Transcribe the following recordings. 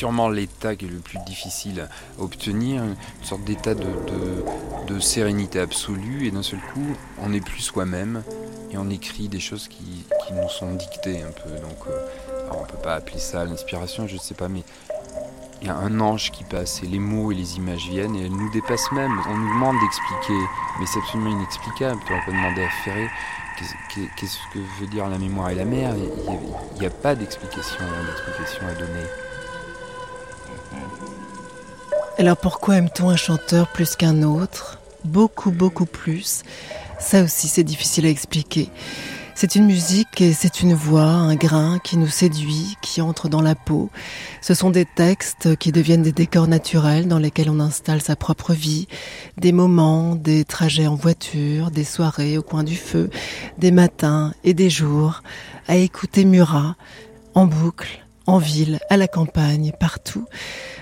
sûrement l'état qui est le plus difficile à obtenir, une sorte d'état de, sérénité absolue, et d'un seul coup, on n'est plus soi-même, et on écrit des choses qui, nous sont dictées un peu. Donc, euh, on peut pas appeler ça l'inspiration, je ne sais pas, mais il y a un ange qui passe, et les mots et les images viennent, et elles nous dépassent même. On nous demande d'expliquer, mais c'est absolument inexplicable. On peut demander à Ferré qu'est-ce que veut dire la mémoire et la mer? Il n'y a, pas d'explication à donner. Alors pourquoi aime-t-on un chanteur plus qu'un autre? Beaucoup, beaucoup plus. Ça aussi, c'est difficile à expliquer. C'est une musique et c'est une voix, un grain qui nous séduit, qui entre dans la peau. Ce sont des textes qui deviennent des décors naturels dans lesquels on installe sa propre vie, des moments, des trajets en voiture, des soirées au coin du feu, des matins et des jours, à écouter Murat en boucle, en ville, à la campagne, partout.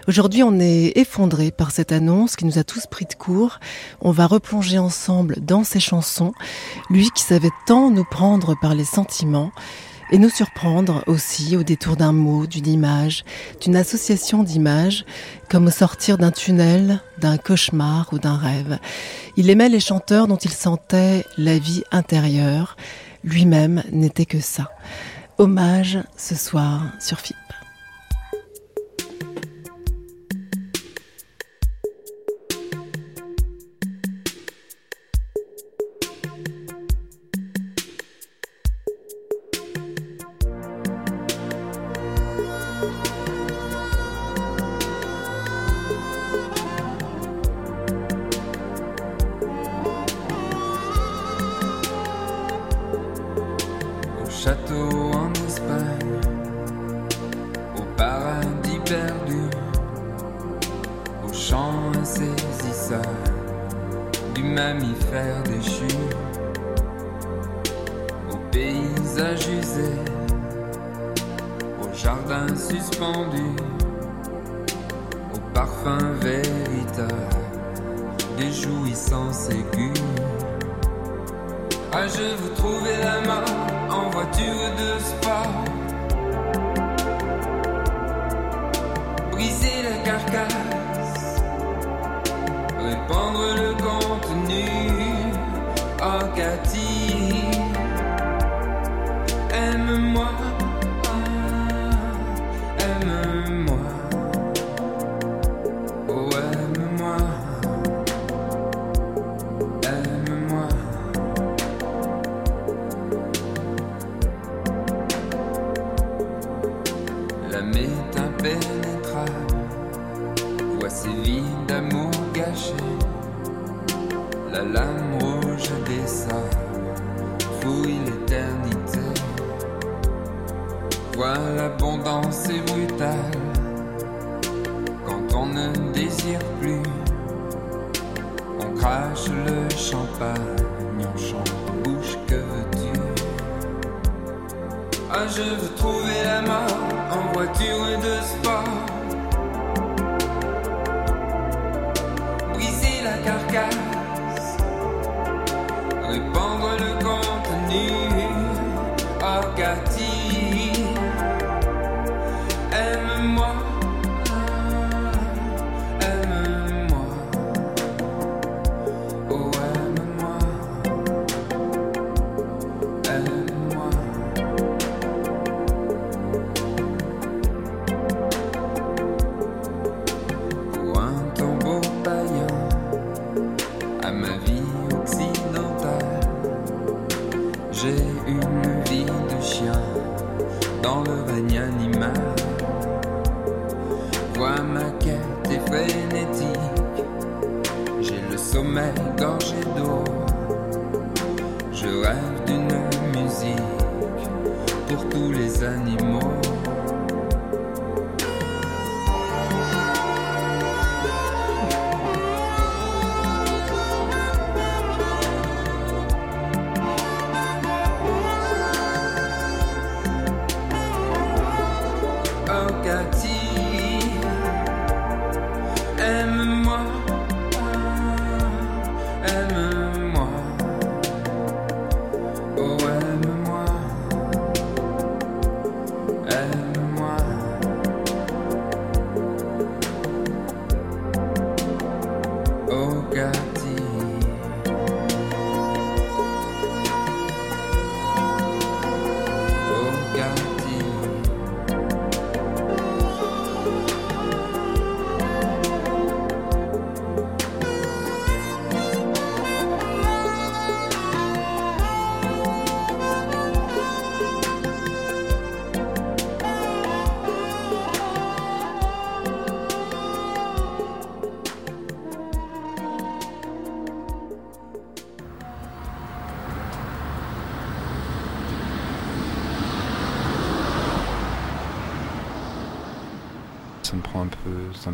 Aujourd'hui, on est effondré par cette annonce qui nous a tous pris de court. On va replonger ensemble dans ses chansons. Lui qui savait tant nous prendre par les sentiments et nous surprendre aussi au détour d'un mot, d'une image, d'une association d'images, comme au sortir d'un tunnel, d'un cauchemar ou d'un rêve. Il aimait les chanteurs dont il sentait la vie intérieure. Lui-même n'était que ça. Hommage ce soir sur FIP. aime-moi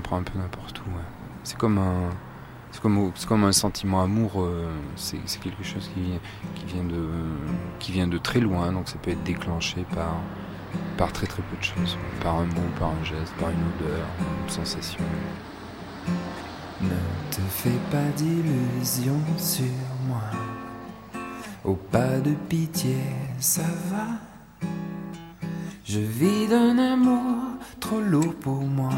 prend un peu n'importe où. C'est comme un, c'est comme, comme un sentiment amoureux. C'est, quelque chose qui, qui, vient de, qui vient de très loin, donc ça peut être déclenché par, par très très peu de choses, par un mot, par un geste, par une odeur, une sensation. Ne te fais pas d'illusions sur moi. Au pas de pitié, ça va. Je vis d'un amour trop lourd pour moi,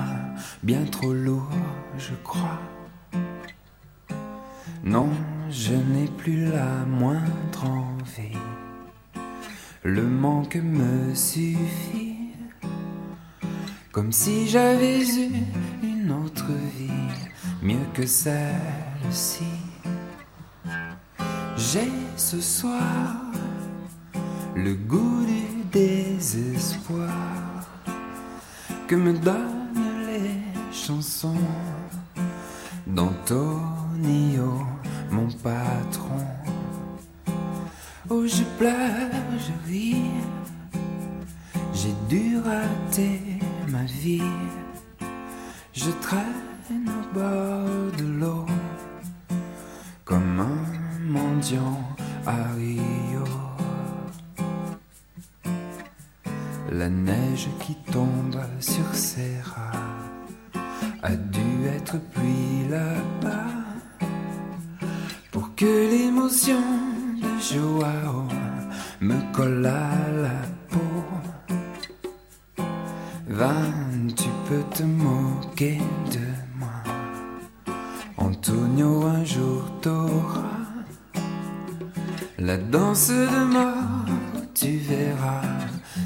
bien trop lourd, je crois. Non, je n'ai plus la moindre envie. Le manque me suffit, comme si j'avais eu une autre vie, mieux que celle-ci. J'ai ce soir le goût du désespoir que me donnent les chansons d'Antonio, mon patron. Oh, je pleure, je ris, j'ai dû rater ma vie. Je traîne au bord de l'eau comme un mendiant à Rio. La neige qui tombe sur ses rats a dû être pluie là-bas pour que l'émotion de Joao me colle à la peau. Van, tu peux te moquer de moi. Antonio, un jour t'auras la danse de mort, tu verras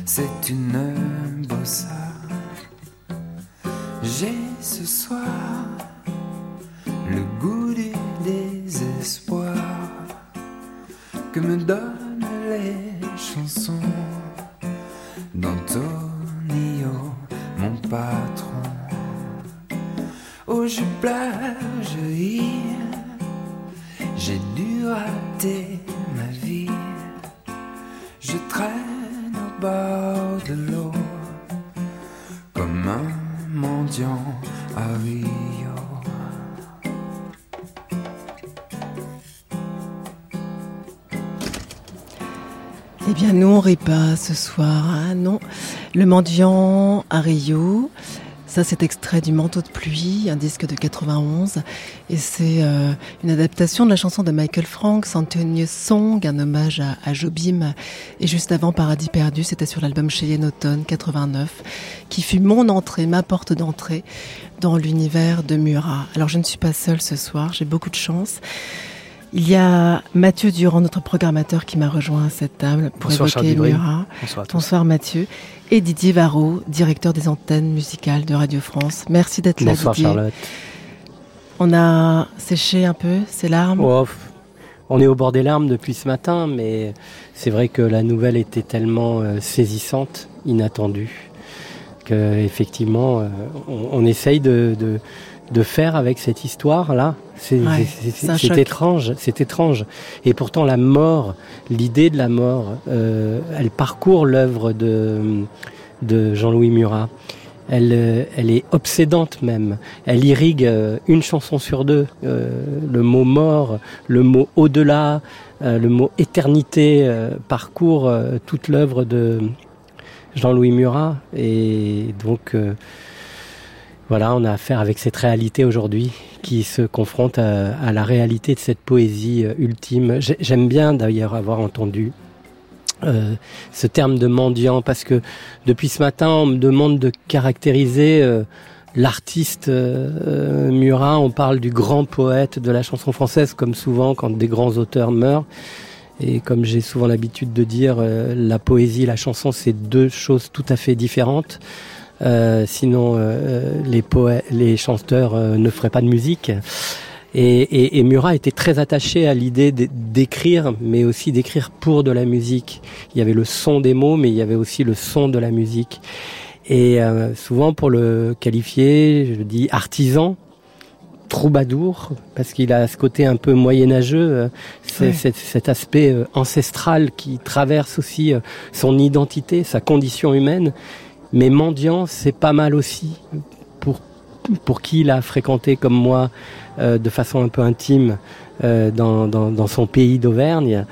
c'est une bossa. J'ai ce soir le goût du désespoir que me donnent les chansons d'Antonio, mon patron. Oh, je pleure, je ris, j'ai dû rater ma vie. Je traîne bord de l'eau, Eh bien, nous, on rit pas ce soir, hein, non. Le mendiant à Rio, ça, c'est extrait du Manteau de pluie, un disque de 91. Et c'est euh, une adaptation de la chanson de Michael Franks, Antonio Song, un hommage à, Jobim. Et juste avant Paradis perdu, c'était sur l'album Cheyenne Automne 89, qui fut mon entrée, ma porte d'entrée dans l'univers de Murat. Alors, je ne suis pas seule ce soir, j'ai beaucoup de chance. Il y a Mathieu Durand, notre programmateur, qui m'a rejoint à cette table pour évoquer Murat. Bonsoir, Bonsoir Mathieu et Didier Varro, directeur des antennes musicales de Radio France. Merci d'être là, Bonsoir Charlotte. On a séché un peu ses larmes oh, On est au bord des larmes depuis ce matin, mais c'est vrai que la nouvelle était tellement euh, saisissante, inattendue, qu'effectivement, effectivement, on, essaye de, de, faire avec cette histoire-là. C'est étrange, c'est étrange. Et pourtant, la mort, l'idée de la mort, euh, elle parcourt l'œuvre de, de Jean-Louis Murat. Elle, euh, elle, est obsédante même. Elle irrigue euh, une chanson sur deux. le mot mort, le mot au-delà, le mot éternité parcourt toute l'œuvre de Jean-Louis Murat. Et donc, voilà, on a affaire avec cette réalité aujourd'hui qui se confronte à, la réalité de cette poésie euh, ultime. J'aime bien d'ailleurs avoir entendu euh, ce terme de mendiant parce que depuis ce matin on me demande de caractériser euh, l'artiste Murat. On parle du grand poète de la chanson française comme souvent quand des grands auteurs meurent. Et comme j'ai souvent l'habitude de dire, la poésie, la chanson, c'est deux choses tout à fait différentes. Euh, sinon, euh, les, poètes, les chanteurs euh, ne feraient pas de musique. Et, et, et, Murat était très attaché à l'idée d'écrire, mais aussi d'écrire pour de la musique. Il y avait le son des mots, mais il y avait aussi le son de la musique. Et souvent, pour le qualifier, je dis artisan, troubadour, parce qu'il a ce côté un peu moyenâgeux, c'est cet aspect ancestral qui traverse aussi son identité, sa condition humaine. Mais mendiant, c'est pas mal aussi pour pour qui il a fréquenté comme moi de façon un peu intime dans, dans, son pays d'Auvergne.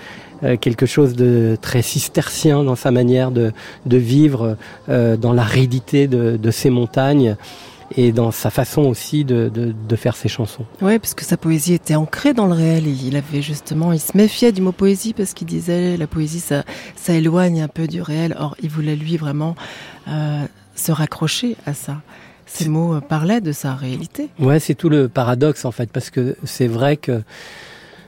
quelque chose de très cistercien dans sa manière de, de vivre dans l'aridité de, de ces montagnes et dans sa façon aussi de, de, de faire ses chansons. Oui, parce que sa poésie était ancrée dans le réel. Il avait justement, il se méfiait du mot poésie parce qu'il disait la poésie, ça, ça éloigne un peu du réel. Or, il voulait lui vraiment euh, se raccrocher à ça. Ces mots euh, parlaient de sa réalité. Ouais, c'est tout le paradoxe en fait, parce que c'est vrai que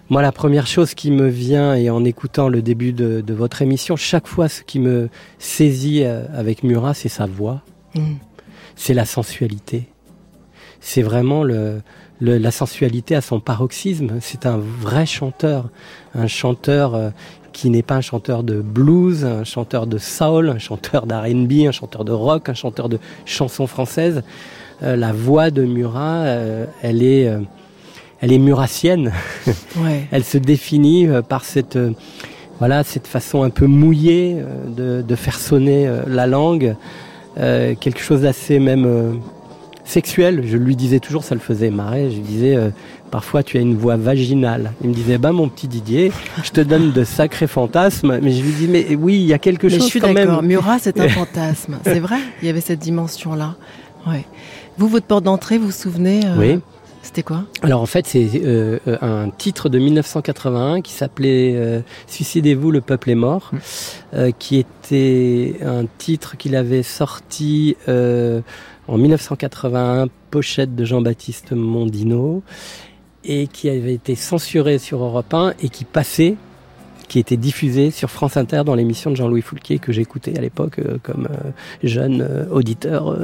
moi, la première chose qui me vient, et en écoutant le début de, de votre émission, chaque fois, ce qui me saisit euh, avec Murat, c'est sa voix. Mmh c'est la sensualité. C'est vraiment le, la sensualité à son paroxysme. C'est un vrai chanteur, un chanteur euh, qui n'est pas un chanteur de blues, un chanteur de soul, un chanteur d'R&B, un chanteur de rock, un chanteur de chansons françaises. Euh, la voix de Murat, euh, elle est, elle est murassienne. elle se définit par cette, voilà, cette façon un peu mouillée de, de faire sonner la langue. Euh, quelque chose d'assez même euh, sexuel. Je lui disais toujours, ça le faisait marrer. Je lui disais, euh, parfois tu as une voix vaginale. Il me disait, bah mon petit Didier, je te donne de sacrés fantasmes. Mais je lui dis, mais oui, il y a quelque chose je suis même. Murat, c'est un fantasme. c'est vrai, il y avait cette dimension-là. Ouais. Vous, votre porte d'entrée, vous vous souvenez Oui. C'était quoi? Alors en fait, c'est euh, euh, un titre de 1981 qui s'appelait euh, Suicidez-vous, le peuple est mort, mmh. qui était un titre qu'il avait sorti en 1981, pochette de Jean-Baptiste Mondino, et qui avait été censuré sur Europe 1 et qui passait qui était diffusé sur France Inter dans l'émission de Jean-Louis Foulquier que j'écoutais à l'époque euh, comme euh, jeune euh, auditeur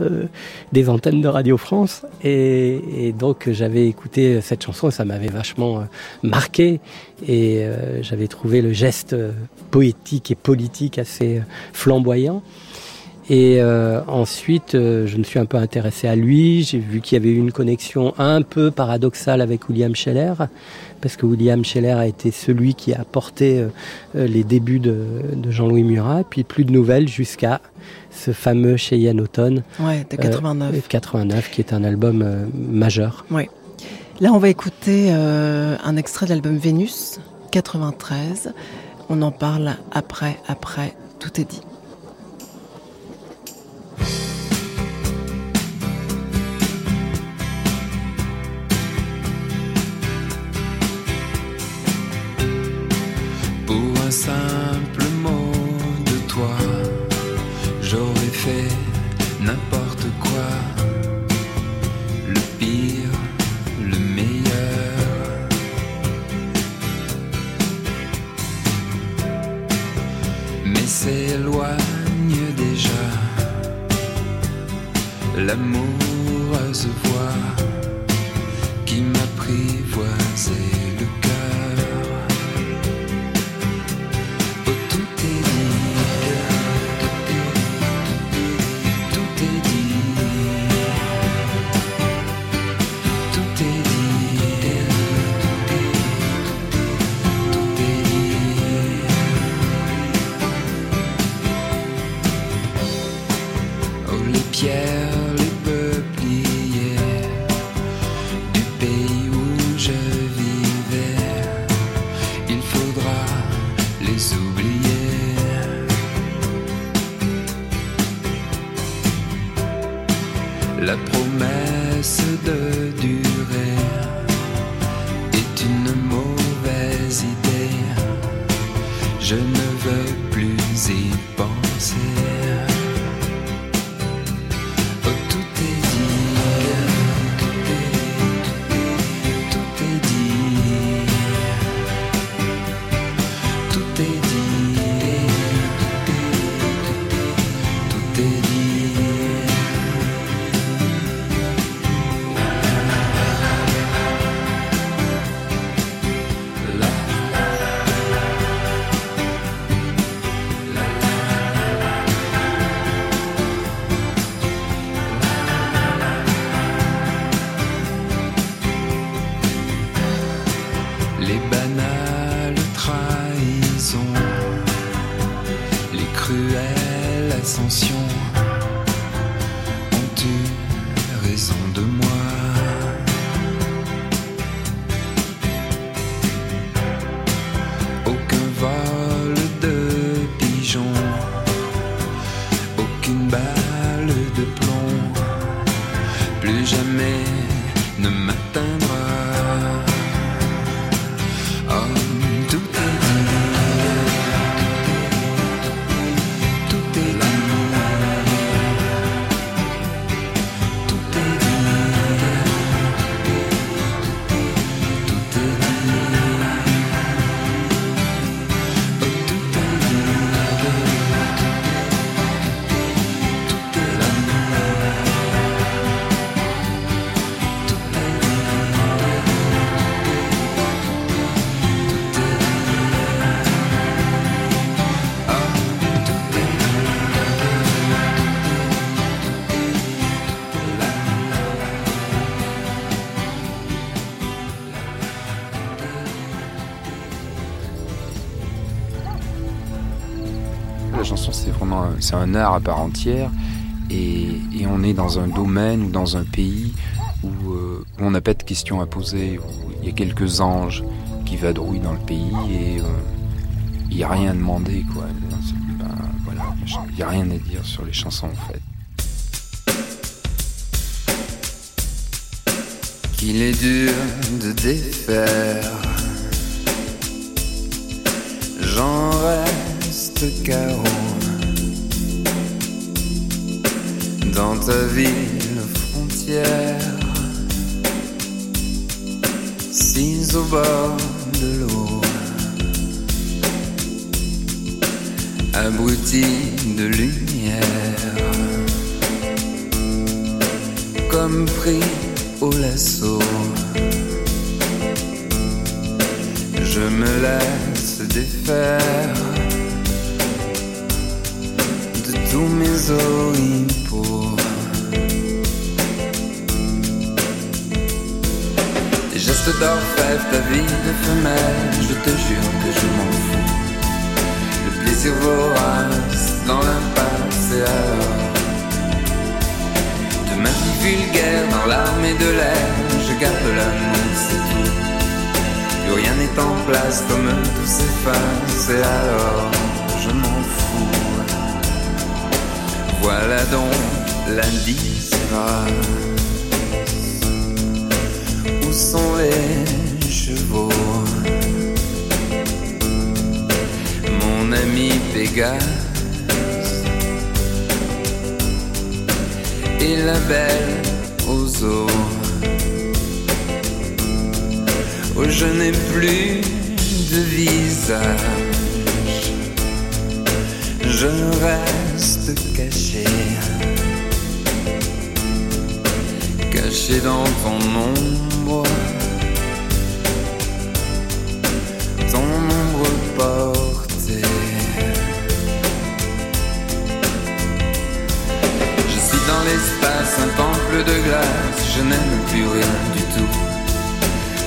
des antennes de Radio France. Et, donc j'avais écouté cette chanson et ça m'avait vachement marqué. Et j'avais trouvé le geste poétique et politique assez flamboyant. Et ensuite, je me suis un peu intéressé à lui. J'ai vu qu'il y avait eu une connexion un peu paradoxale avec William Scheller parce que William Scheller a été celui qui a porté euh, euh, les débuts de, Jean-Louis Murat, puis plus de nouvelles jusqu'à ce fameux Cheyenne Automne. Ouais, de 89. 89, qui est un album euh, majeur. Ouais. Là, on va écouter un extrait de l'album Vénus, 93. On en parle après, après, tout est dit. Un simple mot de toi, j'aurais fait n'importe quoi, c'est un art à part entière. Et, on est dans un domaine ou dans un pays où, euh, on n'a pas de questions à poser, où il y a quelques anges qui vadrouillent dans le pays et il n'y a rien à demander. Voilà, il n'y a rien à dire sur les chansons en fait. Qu'il est dur de défaire j'en reste carreau dans ta ville frontière, six au bord de l'eau, abruti de lumière, comme pris au lasso. Je me laisse défaire de tous mes oripeaux. Gestes d'orfèvre, ta vie de femelle, je te jure que je m'en fous. Le plaisir vorace dans l'impasse. Et alors de ma vie vulgaire dans l'armée de l'air, je garde l'amour, c'est tout. Rien n'est en place comme tout s'efface. Et alors je m'en fous. Voilà donc l'indice sont les chevaux Mon ami Pégase et la belle aux eaux Oh, je n'ai plus de visage. Je reste caché. Caché dans ton Ton ombre portée. Je suis dans l'espace, un temple de glace. Je n'aime plus rien du tout.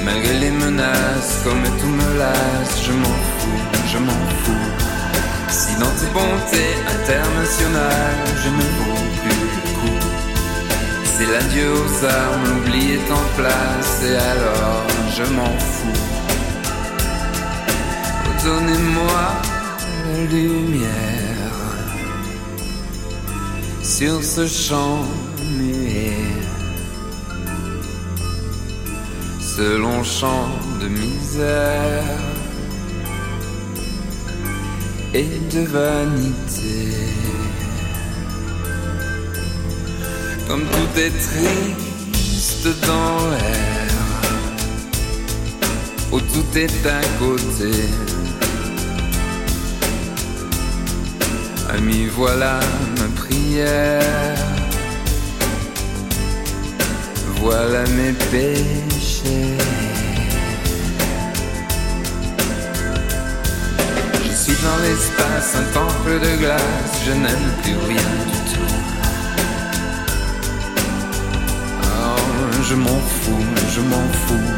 Malgré les menaces, comme tout me lasse, je m'en fous, je m'en fous. Si dans tes bontés internationales, je ne vaux. C'est l'adieu aux armes, l'oubli est en place, et alors je m'en fous. Donnez-moi la lumière sur ce champ ce long champ de misère et de vanité. Comme tout est triste dans l'air, où tout est à côté. Ami, voilà ma prière. Voilà mes péchés. Je suis dans l'espace, un temple de glace, je n'aime plus rien je m'en fous, je m'en fous.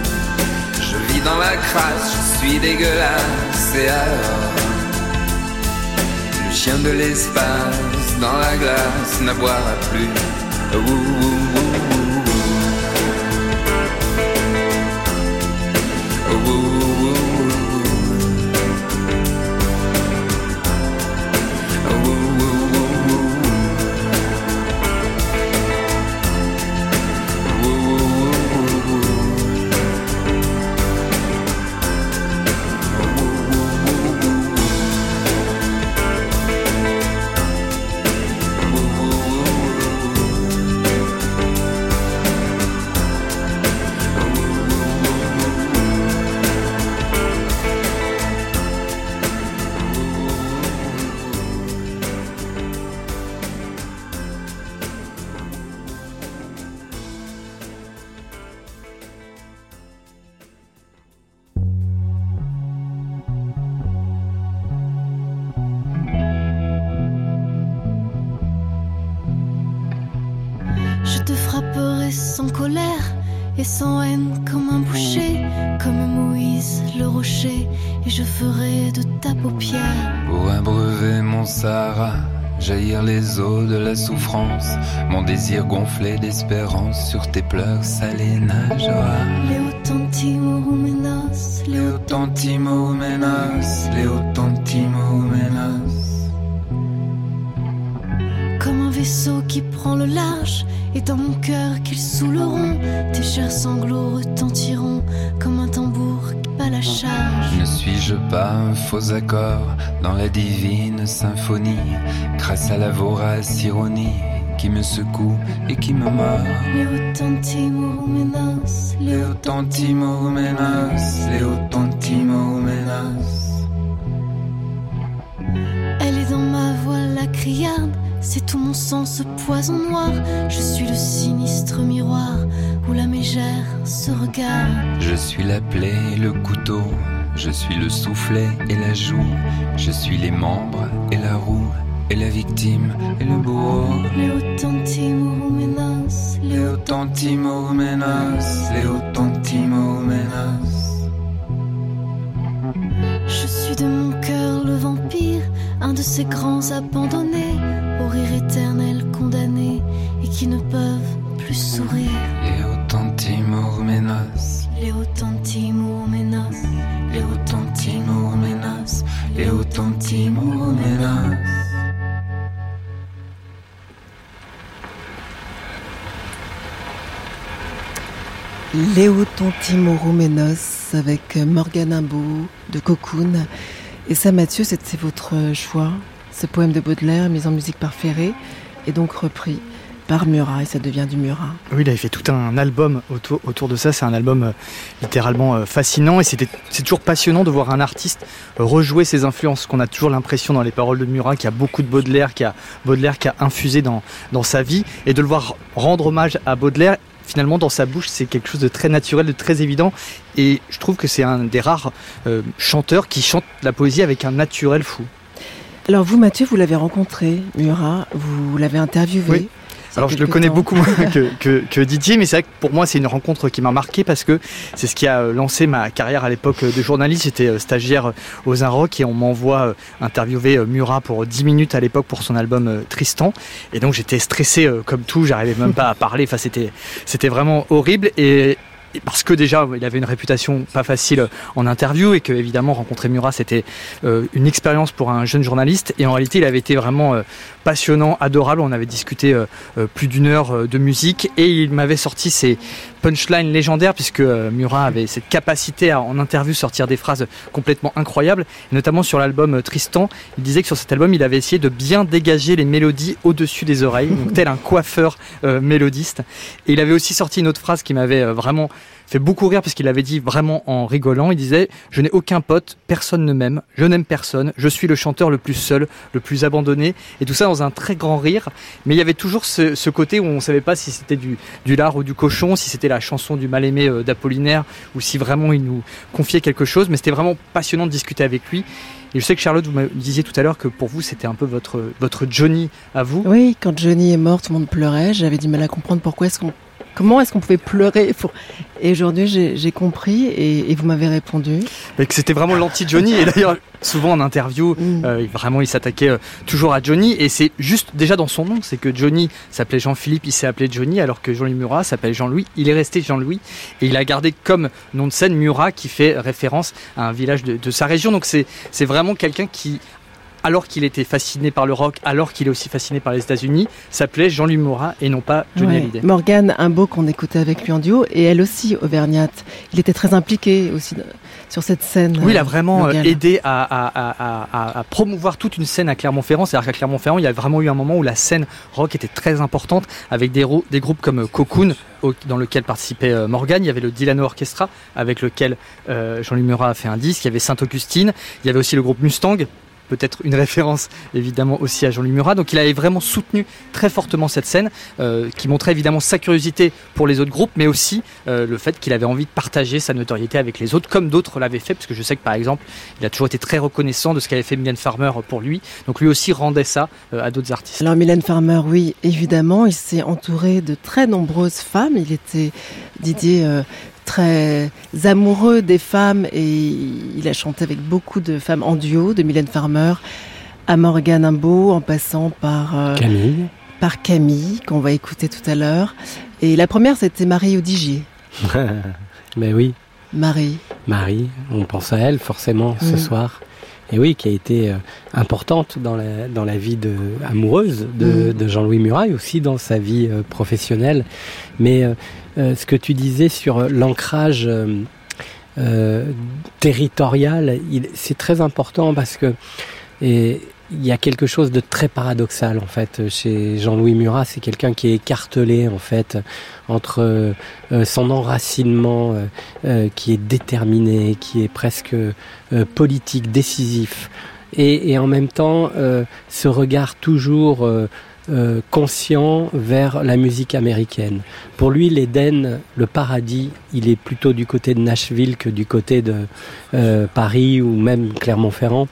Je vis dans la crasse, je suis dégueulasse, et alors? Le chien de l'espace dans la glace n'aboira plus. De la souffrance, mon désir gonflé d'espérance sur tes pleurs salés nagera. Comme un vaisseau qui prend le large, et dans mon cœur qu'ils saouleront, tes chers sanglots retentiront comme un tambour la charge. Ne suis-je pas un faux accord dans la divine symphonie, grâce à la vorace ironie qui me secoue et qui me mord? Tantimoumenos, Léo Tantimoumenos. Elle est dans ma voix la criarde, c'est tout mon sang ce poison noir. Je suis le sinistre miroir où la mégère se regarde. Je suis la plaie et le couteau, je suis le soufflet et la joue, je suis les membres et la roue, et la victime et le bourreau. Tantimoumenos, Léo Tantimoumenos. Je suis de mon cœur le vampire, un de ces grands abandonnés, au rire éternel condamnés, et qui ne peuvent plus sourire. Léo Tantimoumenos, Léo Tantimoumenos, Léo Tantimoumenos. Léo Tontimoromenos avec Morgane Imbeau de Cocoon. Et ça, Mathieu, c'était votre choix. Ce poème de Baudelaire, mis en musique par Ferré, est donc repris par Murat et ça devient du Murat. Oui, il avait fait tout un album autour, autour de ça. C'est un album euh, littéralement euh, fascinant et c'était, c'est toujours passionnant de voir un artiste euh, rejouer ses influences. Qu'on a toujours l'impression dans les paroles de Murat qu'il y a beaucoup de Baudelaire, qu'il y a Baudelaire qui a infusé dans, dans sa vie et de le voir rendre hommage à Baudelaire. Finalement, dans sa bouche, c'est quelque chose de très naturel, de très évident. Et je trouve que c'est un des rares euh, chanteurs qui chante la poésie avec un naturel fou. Alors vous, Mathieu, vous l'avez rencontré, Murat, vous l'avez interviewé. Oui. Alors je le connais beaucoup moins que, que, que Didier, mais c'est vrai que pour moi c'est une rencontre qui m'a marqué parce que c'est ce qui a lancé ma carrière à l'époque de journaliste. J'étais euh, stagiaire aux Inrock et on m'envoie euh, interviewer euh, Murat pour 10 minutes à l'époque pour son album Tristan. Et donc j'étais stressé comme tout, j'arrivais même pas à parler. Enfin c'était c'était vraiment horrible et parce que déjà il avait une réputation pas facile en interview et que évidemment rencontrer Murat c'était euh, une expérience pour un jeune journaliste et en réalité il avait été vraiment euh, passionnant, adorable. On avait discuté euh, plus d'une heure de musique et il m'avait sorti ses punchlines légendaires puisque euh, Murat avait cette capacité à en interview sortir des phrases complètement incroyables, notamment sur l'album euh, Tristan. Il disait que sur cet album il avait essayé de bien dégager les mélodies au-dessus des oreilles, tel un coiffeur euh, mélodiste. Et il avait aussi sorti une autre phrase qui m'avait vraiment fait beaucoup rire parce qu'il avait dit vraiment en rigolant. Il disait Je n'ai aucun pote, personne ne m'aime, je n'aime personne, je suis le chanteur le plus seul, le plus abandonné. Et tout ça dans un très grand rire. Mais il y avait toujours ce, côté où on ne savait pas si c'était du lard ou du cochon, si c'était la chanson du mal-aimé euh, d'Apollinaire ou si vraiment il nous confiait quelque chose. Mais c'était vraiment passionnant de discuter avec lui. Et je sais que Charlotte, vous me disiez tout à l'heure que pour vous, c'était un peu votre, votre Johnny à vous. Oui, quand Johnny est mort, tout le monde pleurait. J'avais du mal à comprendre pourquoi est-ce qu'on, comment est-ce qu'on pouvait pleurer pour... Et aujourd'hui, j'ai compris et, et vous m'avez répondu. Et que c'était vraiment l'anti-Johnny. Et d'ailleurs, souvent en interview, Mm. euh, vraiment, il s'attaquait euh, toujours à Johnny. Et c'est juste déjà dans son nom, c'est que Johnny s'appelait Jean-Philippe, il s'est appelé Johnny, alors que Jean-Louis Murat s'appelle Jean-Louis. Il est resté Jean-Louis. Et il a gardé comme nom de scène Murat, qui fait référence à un village de, de sa région. Donc c'est vraiment quelqu'un qui alors qu'il était fasciné par le rock, alors qu'il est aussi fasciné par les États-Unis, s'appelait Jean-Louis Murat et non pas Johnny Ouais. Hallyday. Morgane, un beau qu'on écoutait avec lui en duo, et elle aussi, Auvergnate. Il était très impliqué aussi sur cette scène. Oui, il a vraiment euh, Morgane. aidé à, à- à- à- à promouvoir toute une scène à Clermont-Ferrand. C'est-à-dire qu'à Clermont-Ferrand, il y a vraiment eu un moment où la scène rock était très importante, avec des, rou- des groupes comme euh, Cocoon, au- dans lequel participait euh, Morgan. Il y avait le Dilano Orchestra, avec lequel euh, Jean-Louis Murat a fait un disque. Il y avait Sainte-Augustine. Il y avait aussi le groupe Mustang. Peut-être une référence évidemment aussi à Jean-Louis Murat. Donc il avait vraiment soutenu très fortement cette scène, euh, qui montrait évidemment sa curiosité pour les autres groupes, mais aussi euh, le fait qu'il avait envie de partager sa notoriété avec les autres, comme d'autres l'avaient fait, parce que je sais que par exemple, il a toujours été très reconnaissant de ce qu'avait fait Mylène Farmer pour lui. Donc lui aussi rendait ça euh, à d'autres artistes. Alors Mylène Farmer, oui, évidemment, il s'est entouré de très nombreuses femmes. Il était Didier très amoureux des femmes et il a chanté avec beaucoup de femmes en duo, de Mylène Farmer à Morgane Imbeau, en passant par euh, Camille, par Camille qu'on va écouter tout à l'heure. Et la première, c'était Marie Odigier. Mais oui. Marie. Marie, on pense à elle forcément ce mm. soir. Et oui, qui a été euh, importante dans la, dans la vie de, amoureuse de, mm. de Jean-Louis Muraille, aussi dans sa vie euh, professionnelle. Mais euh, ce que tu disais sur l'ancrage territorial, c'est très important parce que et il y a quelque chose de très paradoxal en fait chez Jean-Louis Murat. C'est quelqu'un qui est écartelé en fait entre euh, son enracinement euh, euh, qui est déterminé, qui est presque politique, décisif, et, et, en même temps ce regard toujours conscient vers la musique américaine. Pour lui, l'Éden, le paradis, il est plutôt du côté de Nashville que du côté de Paris ou même Clermont-Ferrand.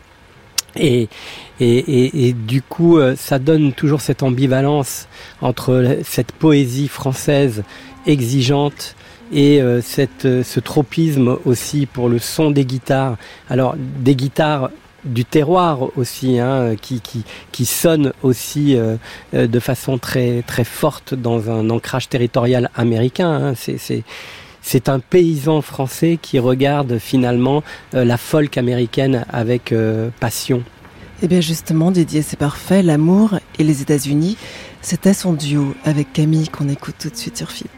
Et, et, et, du coup, euh, ça donne toujours cette ambivalence entre cette poésie française exigeante et euh, cette, euh, ce tropisme aussi pour le son des guitares. Alors, des guitares du terroir aussi, hein, qui, qui, qui sonne aussi de façon très, très forte dans un ancrage territorial américain. Hein. C'est un paysan français qui regarde finalement euh, la folk américaine avec euh, passion. Eh bien justement, Didier, c'est parfait. L'amour et les États-Unis, c'était son duo avec Camille qu'on écoute tout de suite sur FIP.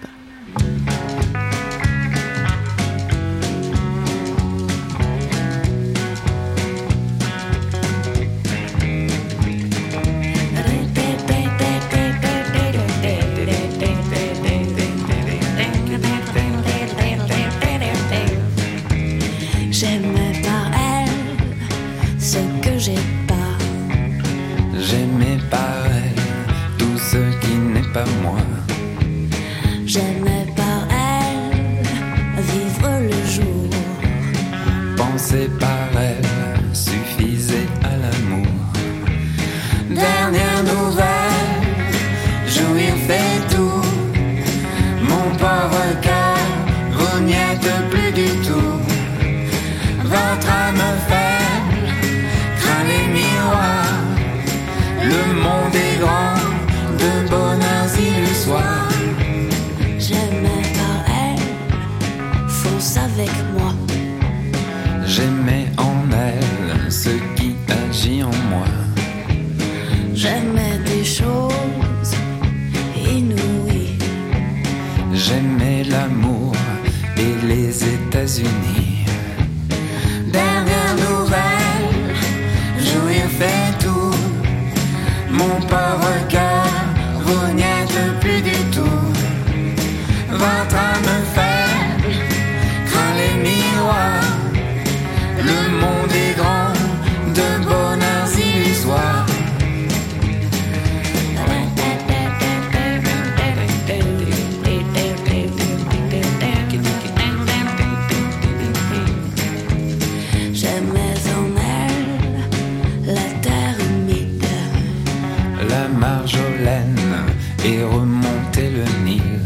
Marjolaine et remonter le Nil.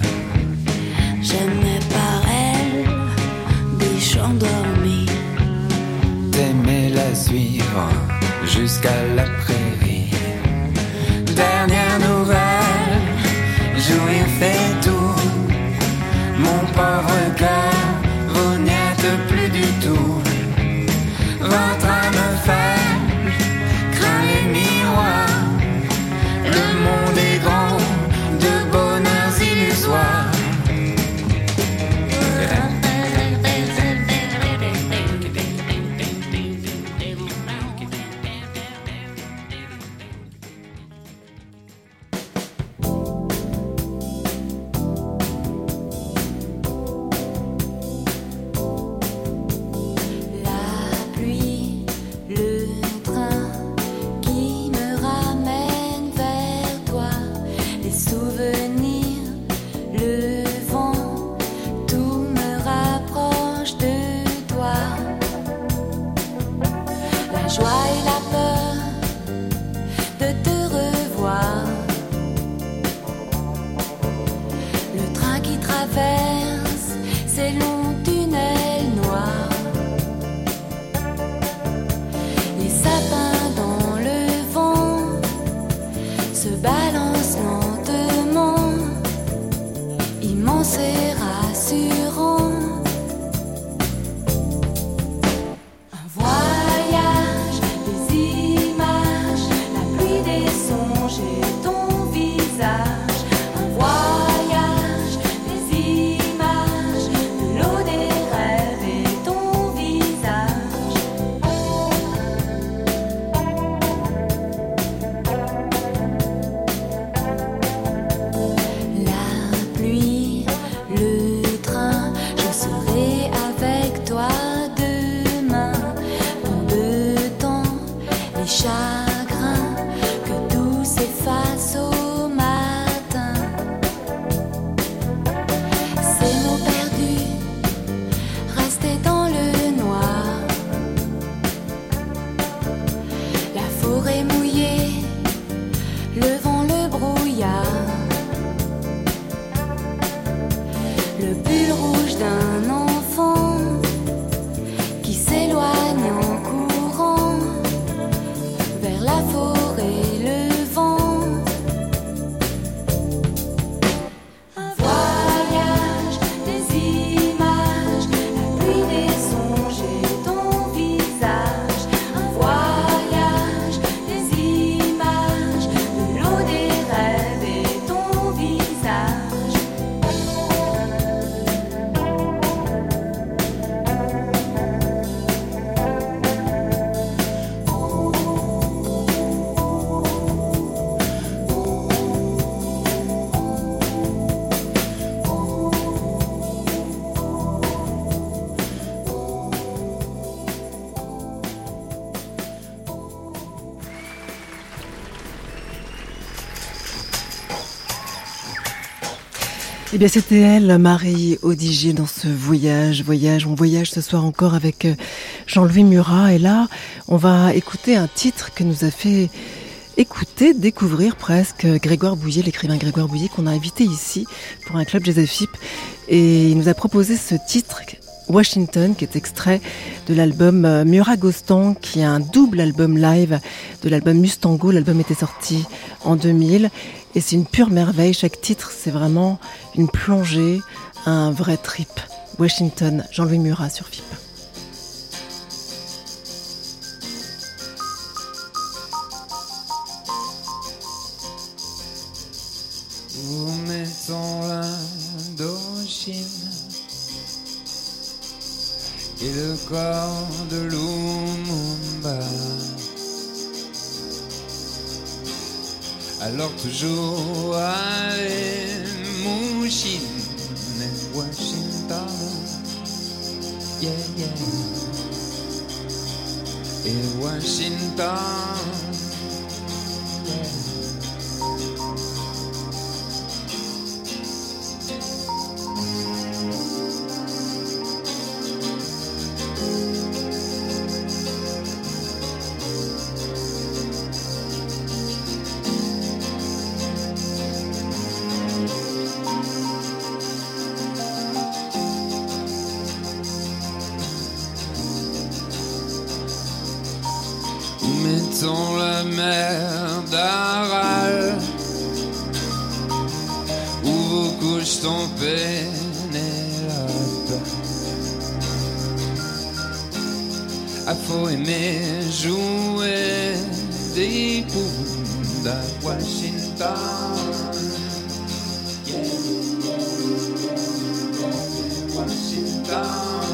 J'aimais par elle des champs dormis. T'aimais la suivre jusqu'à la prairie. Dernière nouvelle, jouir fait tout, mon pauvre cœur. Eh bien, c'était elle, Marie Odigier, dans ce voyage. Voyage, on voyage ce soir encore avec euh, Jean-Louis Murat. Et là, on va écouter un titre que nous a fait écouter, découvrir presque Grégoire Bouillet, l'écrivain Grégoire Bouillet, qu'on a invité ici pour un club Joseph Et il nous a proposé ce titre Washington, qui est extrait de l'album euh, Murat Gostan, qui est un double album live de l'album Mustango. L'album était sorti en 2000 et c'est une pure merveille. Chaque titre, c'est vraiment une plongée, un vrai trip. Washington, Jean-Louis Murat sur FIP. Et le corps de Lumumba. Alors toujours à Mouchine Washington. Yeah, yeah. Et Washington. faut Me jouer des poules à Washington. Yeah, yeah, yeah, Washington.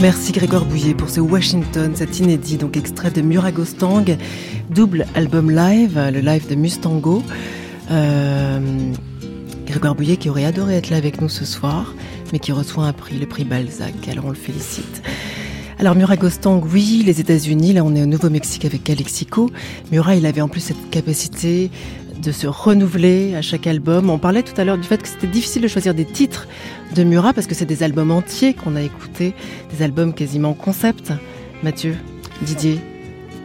Merci Grégoire Bouillet pour ce Washington, cet inédit, donc extrait de Muragostang, double album live, le live de Mustango. Euh, Grégoire Bouillet qui aurait adoré être là avec nous ce soir, mais qui reçoit un prix, le prix Balzac, alors on le félicite. Alors Muragostang, oui, les États-Unis, là on est au Nouveau-Mexique avec Calexico. Murat, il avait en plus cette capacité de se renouveler à chaque album. On parlait tout à l'heure du fait que c'était difficile de choisir des titres de Murat parce que c'est des albums entiers qu'on a écoutés, albums quasiment concept. Mathieu, Didier.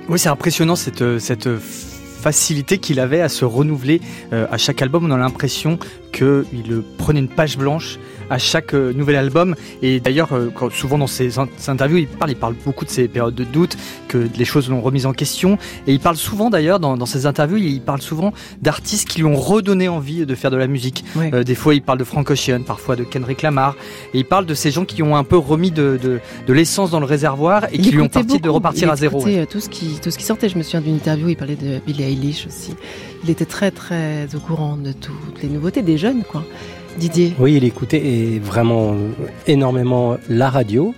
Oui, c'est impressionnant cette, cette facilité qu'il avait à se renouveler euh, à chaque album. On a l'impression qu'il prenait une page blanche à chaque euh, nouvel album. Et d'ailleurs, euh, souvent dans ses, interviews, il parle, il parle beaucoup de ses périodes de doute, que les choses l'ont remise en question. Et il parle souvent d'ailleurs dans, dans, ses interviews, il parle souvent d'artistes qui lui ont redonné envie de faire de la musique. Oui. Euh, des fois, il parle de Frank Ocean, parfois de Kendrick Lamar. Et il parle de ces gens qui ont un peu remis de, de, de l'essence dans le réservoir et il qui lui ont beaucoup. de repartir il à zéro. Ouais. Tout ce qui tout ce qui sortait. Je me souviens d'une interview, il parlait de Billie Eilish aussi. Il était très très au courant de toutes les nouveautés des jeunes, quoi. Didier? Oui, il écoutait vraiment énormément la radio.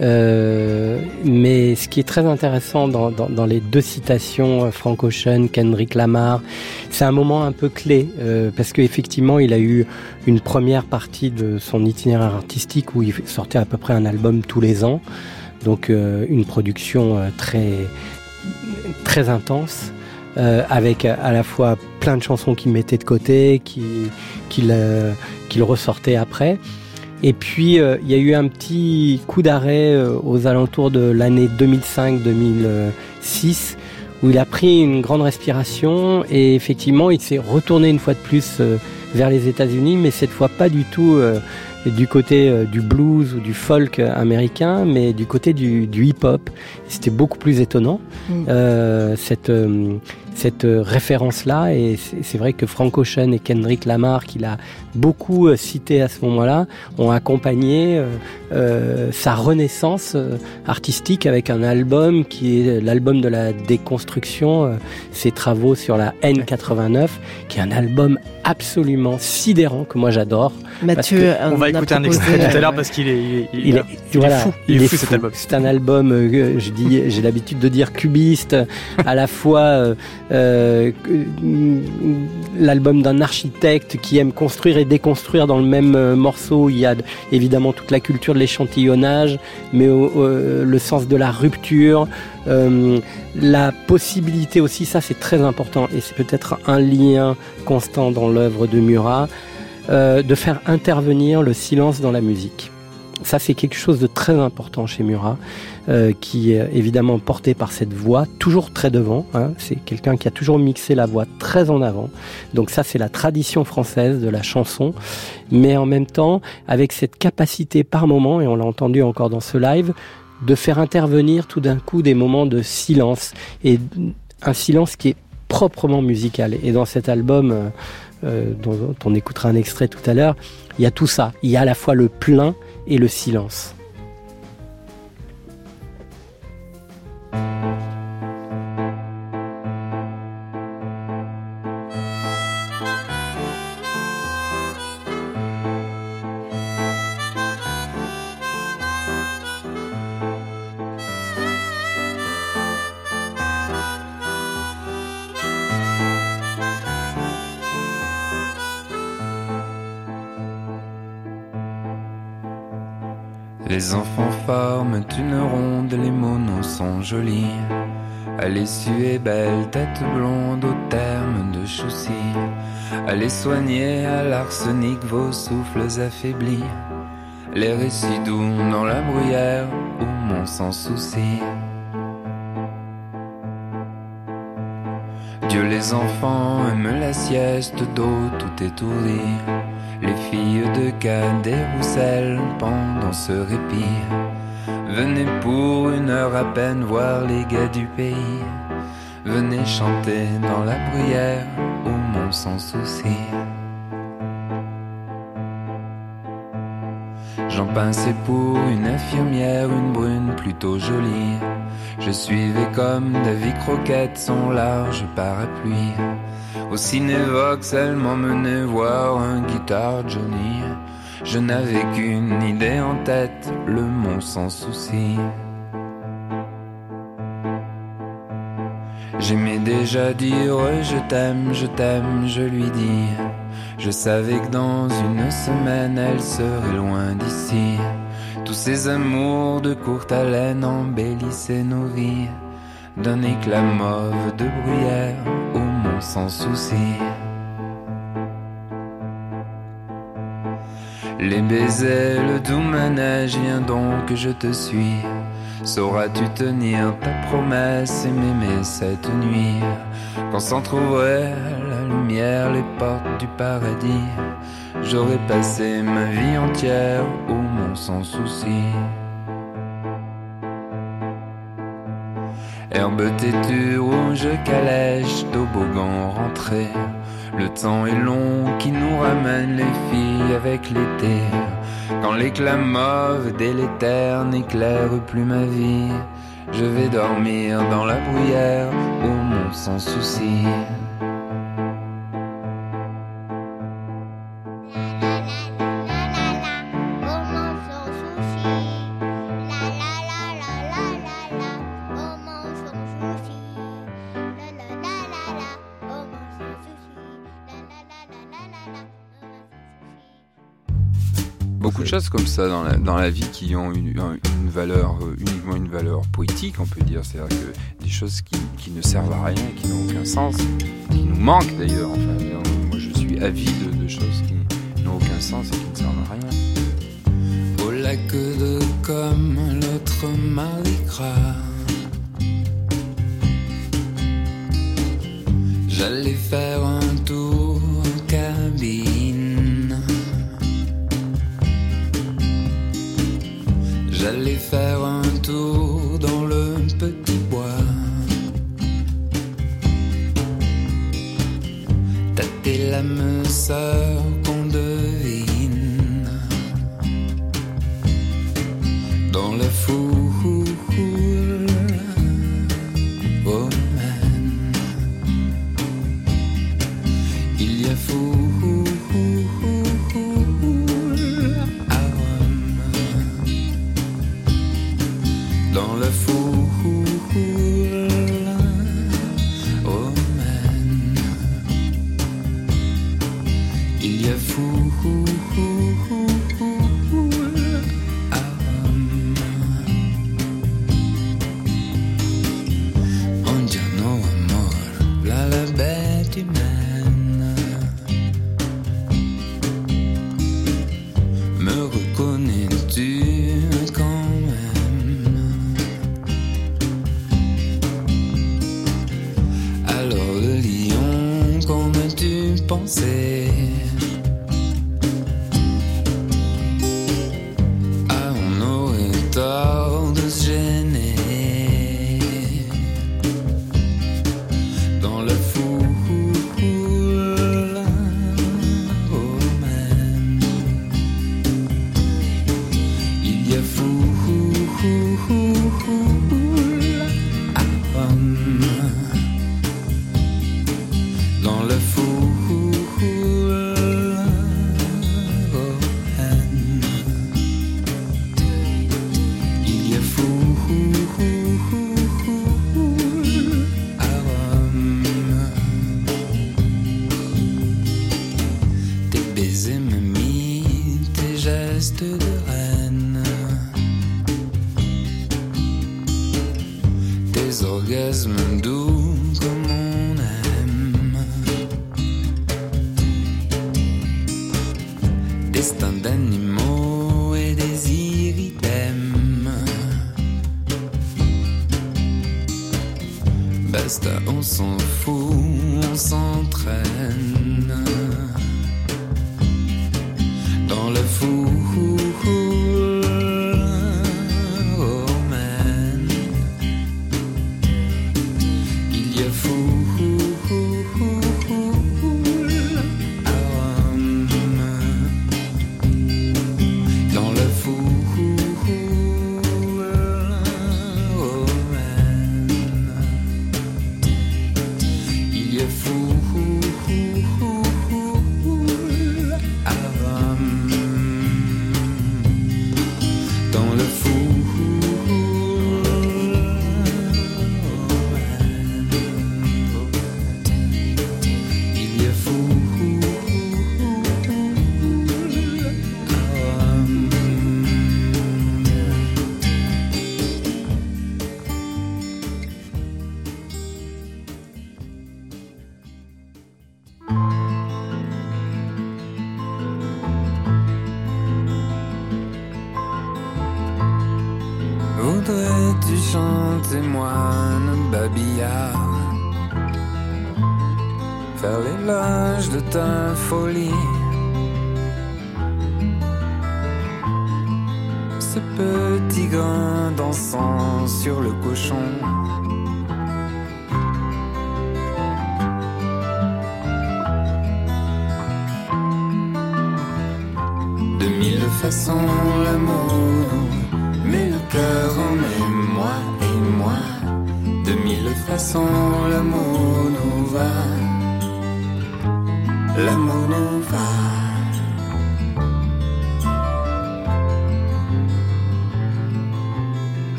Euh, mais ce qui est très intéressant dans, dans, dans les deux citations, Frank Ocean, Kendrick Lamar, c'est un moment un peu clé euh, parce qu'effectivement, il a eu une première partie de son itinéraire artistique où il sortait à peu près un album tous les ans, donc euh, une production très très intense. Euh, avec à la fois plein de chansons qu'il mettait de côté, qu'il qu'il qu'il ressortait après. Et puis euh, il y a eu un petit coup d'arrêt euh, aux alentours de l'année 2005-2006 où il a pris une grande respiration et effectivement il s'est retourné une fois de plus euh, vers les États-Unis, mais cette fois pas du tout du côté euh, du blues ou du folk américain, mais du côté du, hip-hop. C'était beaucoup plus étonnant, mm. euh, cette, euh, cette référence-là. Et c'est vrai que Frank Ocean et Kendrick Lamar, qu'il a beaucoup cité à ce moment-là, ont accompagné sa renaissance artistique avec un album qui est l'album de la déconstruction, ses travaux sur la N89, qui est un album absolument sidérant que moi j'adore. Mathieu, on va écouter un extrait tout à l'heure parce qu'il est, il, est, fou. Il, est, fou, cet album. C'est un album, euh, je dis, j'ai l'habitude de dire cubiste, à la fois euh, euh, l'album d'un architecte qui aime construire et déconstruire dans le même morceau. Il y a évidemment toute la culture de l'échantillonnage, mais le sens de la rupture, la possibilité aussi, ça c'est très important et c'est peut-être un lien constant dans l'œuvre de Murat, euh, de faire intervenir le silence dans la musique. Ça c'est quelque chose de très important chez Murat, euh, qui est évidemment porté par cette voix, toujours très devant. Hein. C'est quelqu'un qui a toujours mixé la voix très en avant. Donc ça c'est la tradition française de la chanson, mais en même temps avec cette capacité par moment, et on l'a entendu encore dans ce live, de faire intervenir tout d'un coup des moments de silence et un silence qui est proprement musical. Et dans cet album, euh, euh, dont, on écoutera un extrait tout à l'heure, il y a tout ça. Il y a à la fois le plein et le silence. Les enfants forment une ronde, les monos sont jolis. Elle est belle, tête blonde au terme de soucis. Allez soigner à l'arsenic vos souffles affaiblis. Les récits doux dans la bruyère où mon sans souci. Dieu les enfants aiment la sieste d'eau tout étourdi. Les filles de Cadet Roussel pendant ce répit Venez pour une heure à peine voir les gars du pays. Venez chanter dans la bruyère au monde sans souci. J'en pinçais pour une infirmière, une brune plutôt jolie. Je suivais comme David Croquette son large parapluie au cinévox, elle m'emmenait voir un guitare Johnny. Je n'avais qu'une idée en tête, le monde sans souci. J'aimais déjà dire je t'aime, je t'aime, je lui dis. Je savais que dans une semaine elle serait loin d'ici. Tous ces amours de courte haleine embellissaient nos vies d'un éclat mauve de bruyère sans souci. Les baisers, le doux manège, viens donc, je te suis. Sauras-tu tenir ta promesse et m'aimer cette nuit? Quand s'entrouvraient la lumière, les portes du paradis, j'aurais passé ma vie entière au monde sans souci. Herbe têtue, rouge calèche, toboggan rentré. Le temps est long qui nous ramène les filles avec l'été. Quand l'éclat mauve délétère n'éclaire plus ma vie, je vais dormir dans la bruyère au monde sans souci. Choses comme ça dans la, dans la vie qui ont une, une, valeur, euh, uniquement une valeur poétique, on peut dire. C'est-à-dire que des choses qui, qui, ne servent à rien, qui n'ont aucun sens, qui nous manquent d'ailleurs. Enfin, moi je suis avide de choses qui n'ont aucun sens et qui ne servent à rien. Au lac de comme l'autre. J'allais faire side. Destin d'animaux et des iridèmes. Basta, on s'en fout, on s'entraîne.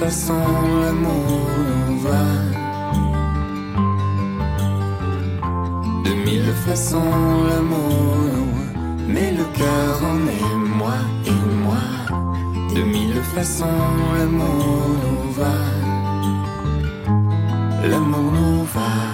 façon l'amour va. De mille façons l'amour, mais le cœur en est moi et moi. De mille façons l'amour nous va. L'amour nous va.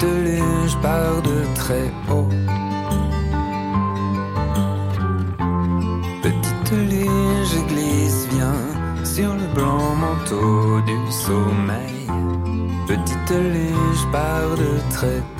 Petite ligne, je de très haut. Petite ligne, je glisse, viens sur le blanc manteau du sommeil. Petite ligne, je de très haut.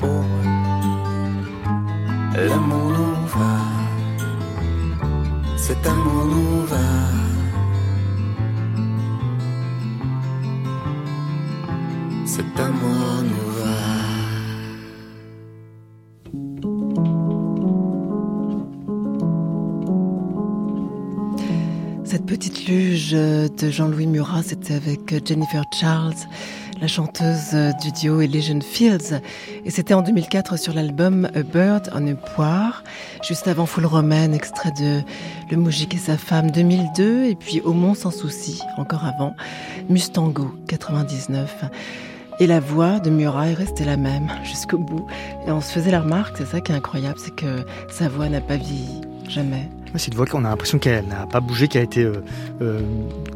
Jean-Louis Murat, c'était avec Jennifer Charles, la chanteuse du duo Elysian Fields. Et c'était en 2004 sur l'album A Bird on a Poire, juste avant Full Roman, extrait de Le Moujik et sa femme 2002, et puis Au Mont sans souci, encore avant, Mustango 99. Et la voix de Murat est restée la même jusqu'au bout. Et on se faisait la remarque, c'est ça qui est incroyable, c'est que sa voix n'a pas vieilli, jamais. C'est une voix qu'on a l'impression qu'elle n'a pas bougé, qu'elle a été euh, euh,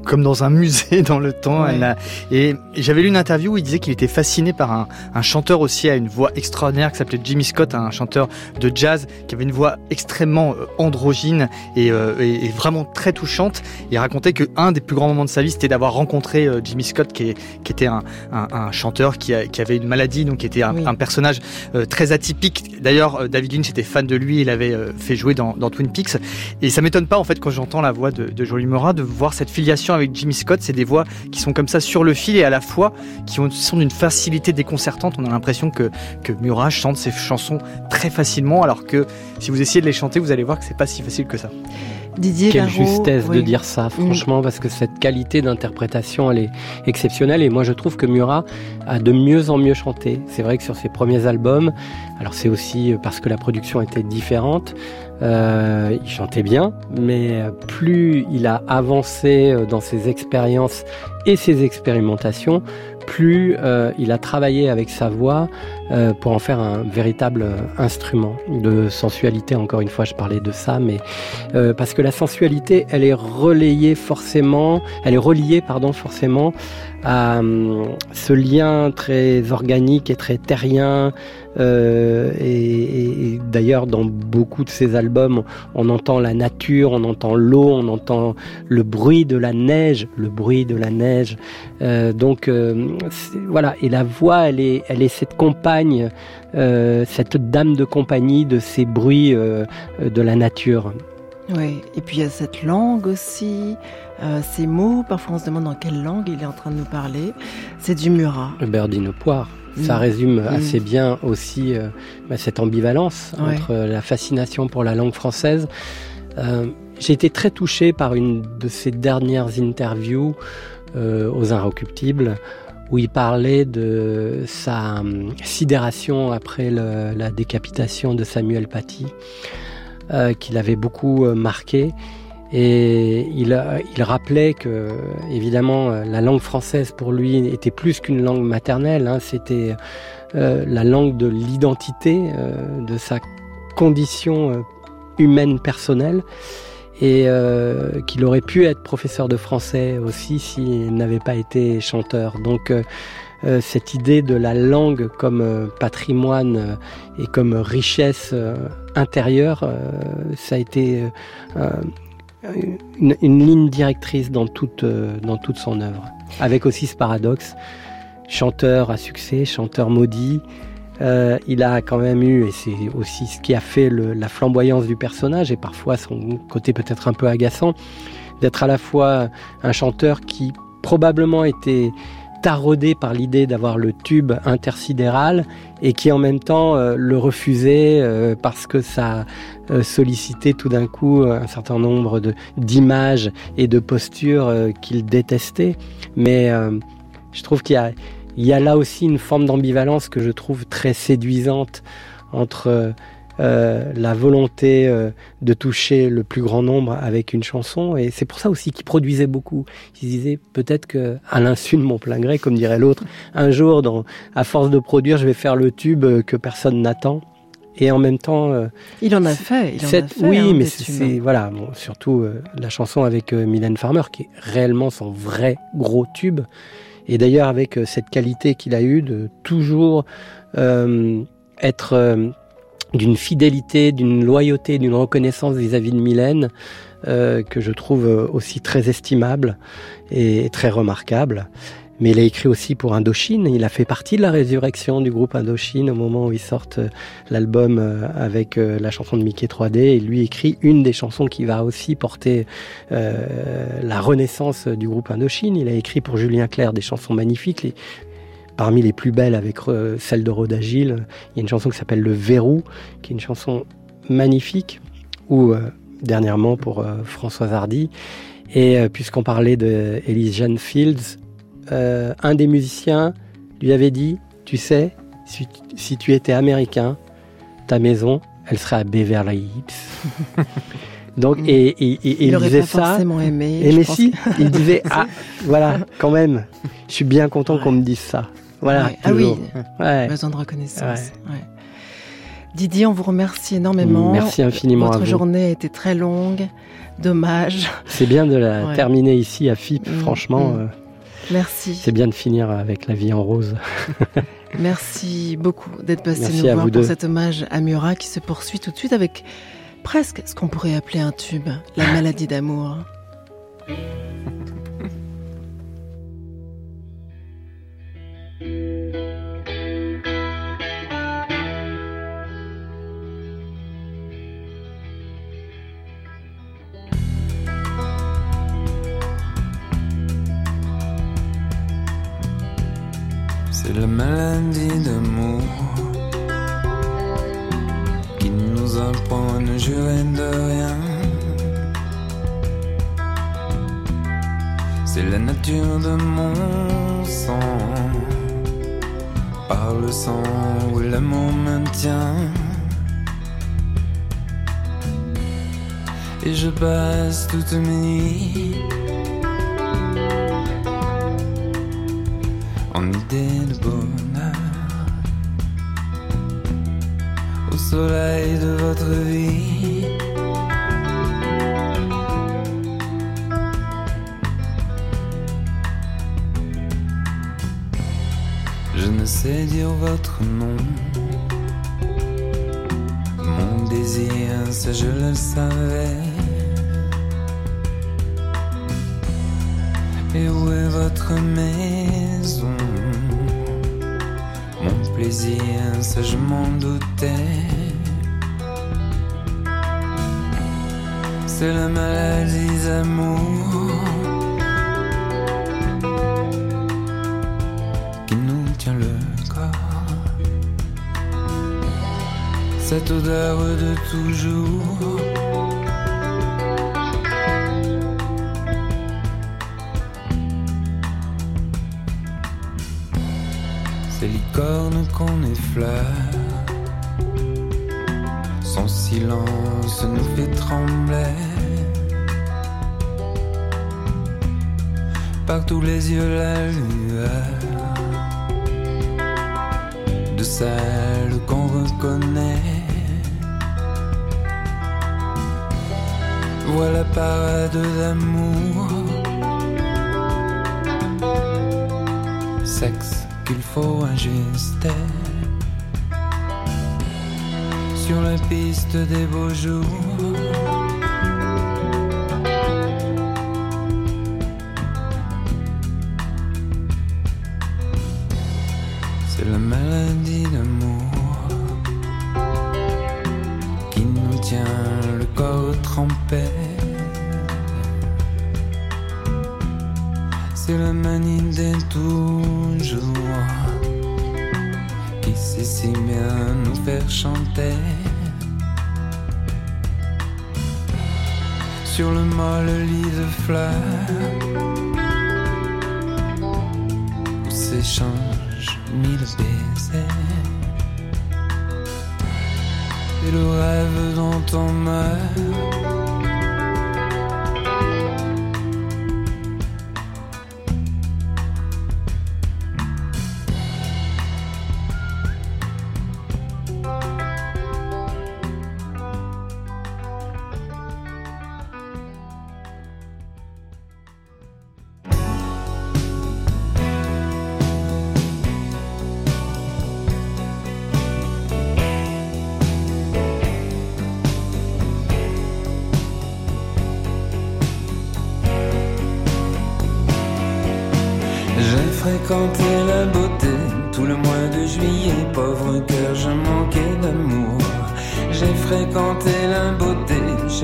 comme dans un musée dans le temps. Ouais. Elle a- Et j'avais lu une interview où il disait qu'il était fasciné par un, un chanteur aussi à une voix extraordinaire qui s'appelait Jimmy Scott, un chanteur de jazz qui avait une voix extrêmement euh, androgyne et, euh, et- et vraiment très touchante. Il racontait que un des plus grands moments de sa vie, c'était d'avoir rencontré euh, Jimmy Scott, qui, est- qui était un, un- un chanteur qui, a- qui avait une maladie, donc qui était un, Oui. personnage euh, très atypique. D'ailleurs, David Lynch était fan de lui, il avait euh, fait jouer dans, dans Twin Peaks. Et ça m'étonne pas en fait quand j'entends la voix de, de Jolie Mora de voir cette filiation avec Jimmy Scott. C'est des voix qui sont comme ça sur le fil et à la fois qui ont, sont d'une facilité déconcertante. On a l'impression que, que Murat chante ses chansons très facilement, alors que si vous essayez de les chanter, vous allez voir que c'est pas si facile que ça. Didier Quelle justesse de dire ça, franchement, parce que cette qualité d'interprétation, elle est exceptionnelle. Et moi, je trouve que Murat a de mieux en mieux chanté. C'est vrai que sur ses premiers albums, alors c'est aussi parce que la production était différente, euh, il chantait bien, mais plus il a avancé euh, dans ses expériences et ses expérimentations, plus euh, il a travaillé avec sa voix euh, pour en faire un véritable euh, instrument de sensualité. Encore une fois, je parlais de ça, mais parce que la sensualité, elle est relayée forcément, elle est reliée, pardon, forcément à hum, ce lien très organique et très terrien. Euh, et, d'ailleurs, dans beaucoup de ces albums, on entend la nature, on entend l'eau, on entend le bruit de la neige, le bruit de la neige. Euh, donc euh, voilà, et la voix, elle est, elle est cette compagne, cette dame de compagnie de ces bruits de la nature. Oui, et puis il y a cette langue aussi, euh, ces mots, parfois on se demande dans quelle langue il est en train de nous parler. C'est du Murat. Le Berdine Poire. Ça Mm. résume Mm. assez bien aussi euh, bah, cette ambivalence Ouais. entre la fascination pour la langue française. Euh, J'ai été très touché par une de ses dernières interviews euh, aux Inrecuptibles où il parlait de sa sidération après le- la décapitation de Samuel Paty, euh, qu'il avait beaucoup marqué. Et il, il rappelait que, évidemment, la langue française pour lui était plus qu'une langue maternelle. hein, C'était euh, la langue de l'identité, euh, de sa condition euh, humaine personnelle. Et euh, qu'il aurait pu être professeur de français aussi s'il n'avait pas été chanteur. Donc, euh, euh, cette idée de la langue comme patrimoine et comme richesse intérieure, ça a été une, ligne directrice dans toute, euh, dans toute son œuvre. Avec aussi ce paradoxe, chanteur à succès, chanteur maudit, euh, il a quand même eu, et c'est aussi ce qui a fait le- la flamboyance du personnage, et parfois son côté peut-être un peu agaçant, d'être à la fois un chanteur qui probablement était taraudé par l'idée d'avoir le tube intersidéral et qui en même temps euh, le refusait euh, parce que ça euh, sollicitait tout d'un coup un certain nombre d'images et de postures qu'il détestait. Mais je trouve qu'il y y a là aussi une forme d'ambivalence que je trouve très séduisante entre euh, euh, la volonté euh, de toucher le plus grand nombre avec une chanson. Et c'est pour ça aussi qu'il produisait beaucoup. Il disait peut-être que, à l'insu de mon plein gré, comme dirait l'autre, un jour, dans, à force de produire, je vais faire le tube que personne n'attend. Et en même temps, euh, il en a fait. Il en a fait oui, hein, mais c'est c'est- voilà, bon, surtout euh, la chanson avec euh, Mylène Farmer, qui est réellement son vrai gros tube. Et d'ailleurs avec euh, cette qualité qu'il a eue de toujours euh, être euh, d'une fidélité, d'une loyauté, d'une reconnaissance vis-à-vis de Mylène, euh, que je trouve euh, aussi très estimable et très remarquable. Mais il a écrit aussi pour Indochine. Il a fait partie de la résurrection du groupe Indochine au moment où ils sortent euh, l'album euh, avec la chanson de Mickey 3D. Et lui écrit une des chansons qui va aussi porter euh, la renaissance du groupe Indochine. Il a écrit pour Julien Clerc des chansons magnifiques. Parmi les plus belles avec euh, celle de Rodagile, il y a une chanson qui s'appelle Le Verrou, qui est une chanson magnifique, ou euh, dernièrement pour euh, Françoise Hardy. Et euh, puisqu'on parlait de Elise Jane Fields, un des musiciens lui avait dit, tu sais, si, si tu étais américain, ta maison, elle serait à Beverly Hills. Donc, et, et- et- et Il il disait pas ça. forcément aimé. Et mais si, que- il disait, ah, voilà, quand même, je suis bien content qu'on me dise ça. Voilà. Ouais. Ah oui. Ouais. besoin de reconnaissance. ouais. Didier, on vous remercie énormément. Merci infiniment Votre à vous. journée a été très longue. Dommage. C'est bien de la terminer ici à FIP, Mm, franchement. mm. euh, Merci. c'est bien de finir avec la vie en rose. Merci beaucoup d'être passé nous voir pour deux. cet hommage à Murat qui se poursuit tout de suite avec presque ce qu'on pourrait appeler un tube, la maladie d'amour. C'est la maladie d'amour qui nous apprend à ne jurer de rien. C'est la nature de mon sang, par le sang où l'amour maintient. Et je passe toutes mes nuits en idée de bonheur au soleil de votre vie. Je ne sais dire votre nom. Mon désir, ça je le savais. Et où est votre maison? Mon plaisir, ça je. C'est la maladie d'amour qui nous tient le corps. Cette odeur de toujours. Qu'on effleure. Son silence nous fait trembler. Par tous les yeux la lueur de celle qu'on reconnaît. Voilà parade d'amour. Faut ajuster sur la piste des beaux jours.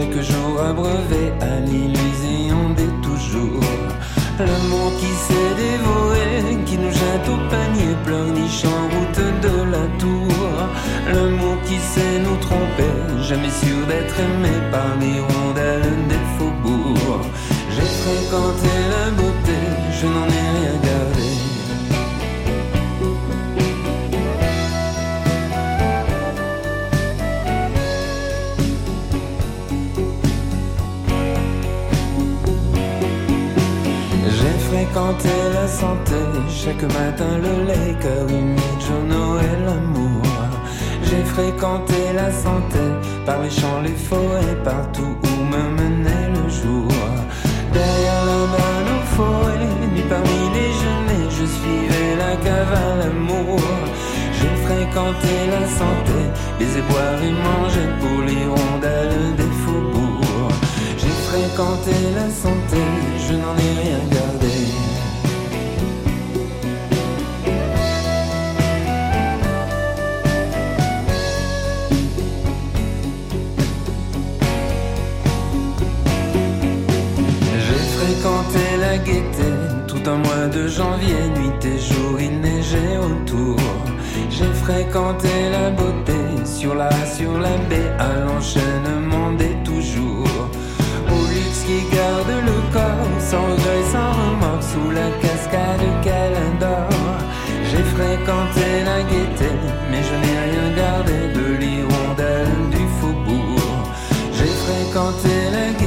Chaque jour abreuvé à l'illusion des toujours. L'amour qui s'est dévoré, qui nous jette au panier, pleurniche en route de la tour. L'amour qui sait nous tromper, jamais sûr d'être aimé par les rondelles des faubourgs. J'ai fréquenté la fréquenter la santé, chaque matin le lait, cœur humide, journaux l'amour. J'ai fréquenté la santé, par les champs, les forêts, partout où me menait le jour. Derrière la balle aux forêts, ni parmi les jeunes, je suivais la cave à l'amour. J'ai fréquenté la santé, les boire et manger pour les rondelles des faubourgs. J'ai fréquenté la santé, je n'en ai rien gardé. Tout un mois de janvier, nuit et jour, il neigeait autour. J'ai fréquenté la beauté sur la, sur la baie, à l'enchaînement des toujours. Au luxe qui garde le corps, sans regret, sans remords, sous la cascade calendor. J'ai fréquenté la gaieté, mais je n'ai rien gardé de l'hirondelle du faubourg. J'ai fréquenté la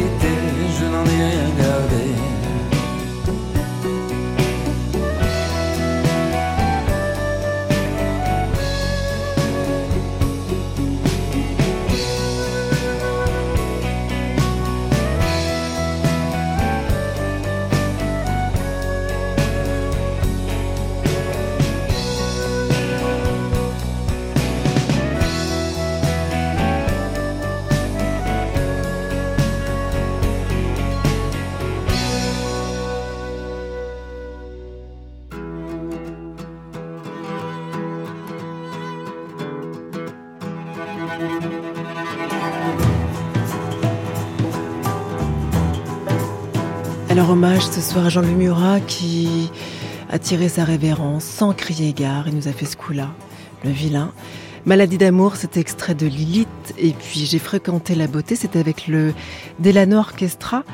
ce soir à Jean-Louis Murat qui a tiré sa révérence sans crier gare. Il nous a fait ce coup-là, le vilain. Maladie d'amour, c'était extrait de Lilith. Et puis j'ai fréquenté la beauté, c'était avec le Delano Orchestra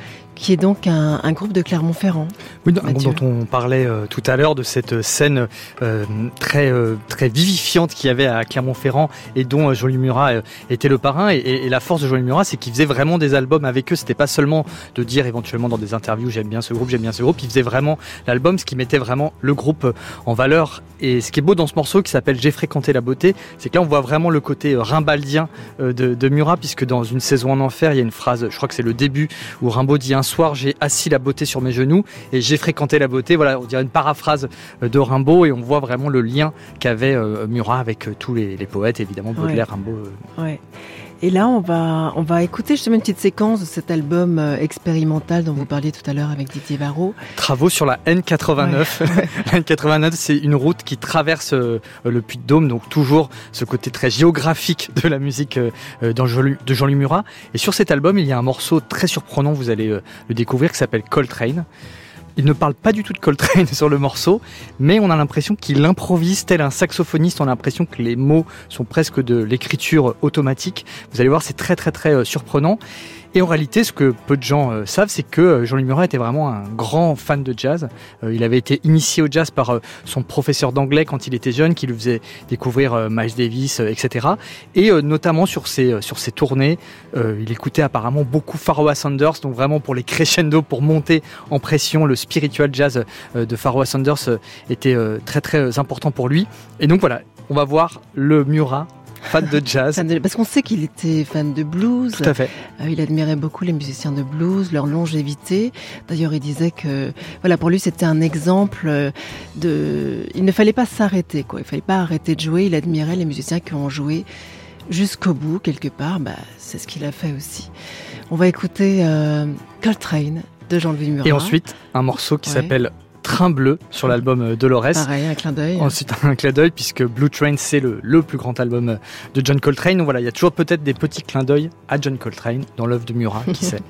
qui est donc un, groupe de Clermont-Ferrand. Oui, un groupe dont on parlait euh, tout à l'heure de cette scène euh, très euh, très vivifiante qu'il y avait à Clermont-Ferrand et dont Jean-Louis Murat était le parrain. Et, la force de Jean-Louis Murat, c'est qu'il faisait vraiment des albums avec eux. C'était pas seulement de dire éventuellement dans des interviews j'aime bien ce groupe, j'aime bien ce groupe. Il faisait vraiment l'album, ce qui mettait vraiment le groupe en valeur. Et ce qui est beau dans ce morceau qui s'appelle J'ai fréquenté la beauté, c'est que là on voit vraiment le côté rimbaldien de, de Murat, puisque dans une saison en enfer, il y a une phrase, je crois que c'est le début, où Rimbaud dit un soir j'ai assis la beauté sur mes genoux et j'ai fréquenté la beauté. Voilà, on dirait une paraphrase euh, de Rimbaud et on voit vraiment le lien qu'avait euh, Murat avec euh, tous les, poètes, évidemment Baudelaire, Rimbaud. Ouais. Et là, on va, on va écouter justement une petite séquence de cet album expérimental dont vous parliez tout à l'heure avec Didier Varro. Travaux sur la N89. la N89, c'est une route qui traverse le Puy-de-Dôme, donc toujours ce côté très géographique de la musique de Jean-Louis Murat. Et sur cet album, il y a un morceau très surprenant, vous allez le découvrir, qui s'appelle Coltrane. Il ne parle pas du tout de Coltrane sur le morceau, mais on a l'impression qu'il improvise tel un saxophoniste. On a l'impression que les mots sont presque de l'écriture automatique. Vous allez voir, c'est très très très euh, surprenant. Et en réalité, ce que peu de gens euh, savent, c'est que euh, Jean-Louis Murat était vraiment un grand fan de jazz. Euh, il avait été initié au jazz par son professeur d'anglais quand il était jeune, qui lui faisait découvrir Miles Davis, etc. Et notamment sur ses, sur ses tournées, il écoutait apparemment beaucoup Pharoah Sanders, donc vraiment pour les crescendo, pour monter en pression, le spiritual jazz de Pharoah Sanders était très très important pour lui. Et donc voilà, on va voir le Murat fan de jazz. parce qu'on sait qu'il était fan de blues. Tout à fait. Euh, il admirait beaucoup les musiciens de blues, leur longévité. D'ailleurs, il disait que, voilà, pour lui, c'était un exemple euh, de. Il ne fallait pas s'arrêter, quoi. Il fallait pas arrêter de jouer. Il admirait les musiciens qui ont joué jusqu'au bout, quelque part. Bah, c'est ce qu'il a fait aussi. On va écouter euh, Coltrane de Jean-Louis Murat. Et ensuite, un morceau qui s'appelle Train bleu sur l'album euh, Dolores. Pareil, un clin d'œil. Ensuite, un clin d'œil, puisque Blue Train, c'est le, le, plus grand album euh, de John Coltrane. Donc voilà, il y a toujours peut-être des petits clins d'œil à John Coltrane dans l'œuvre de Murat, qui sait.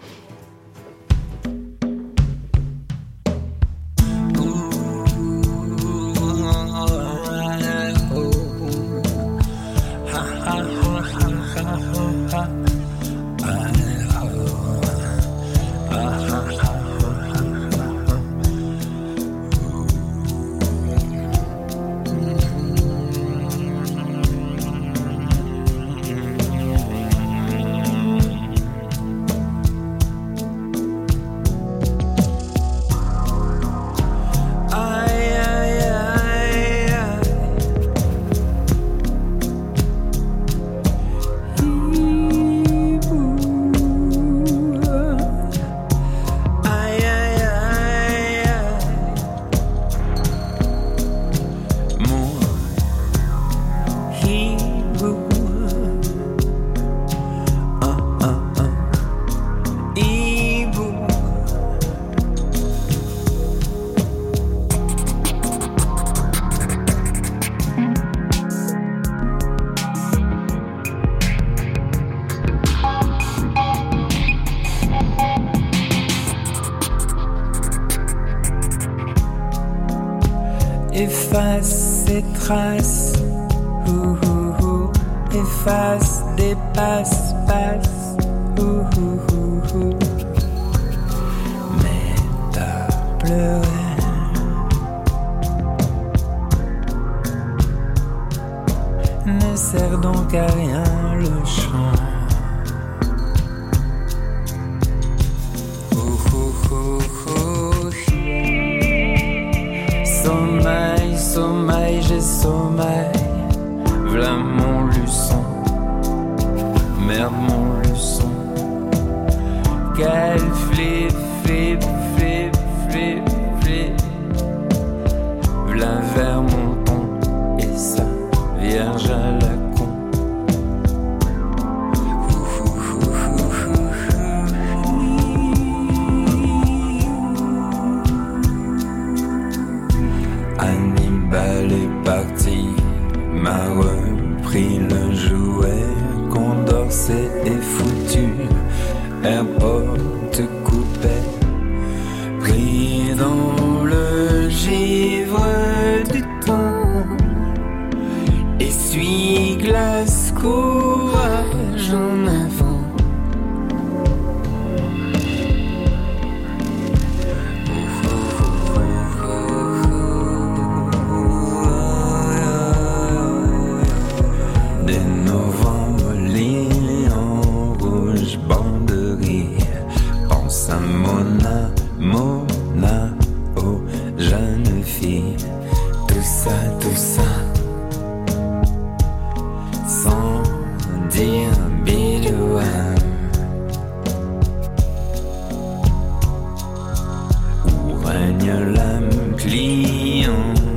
Des vendredis. Il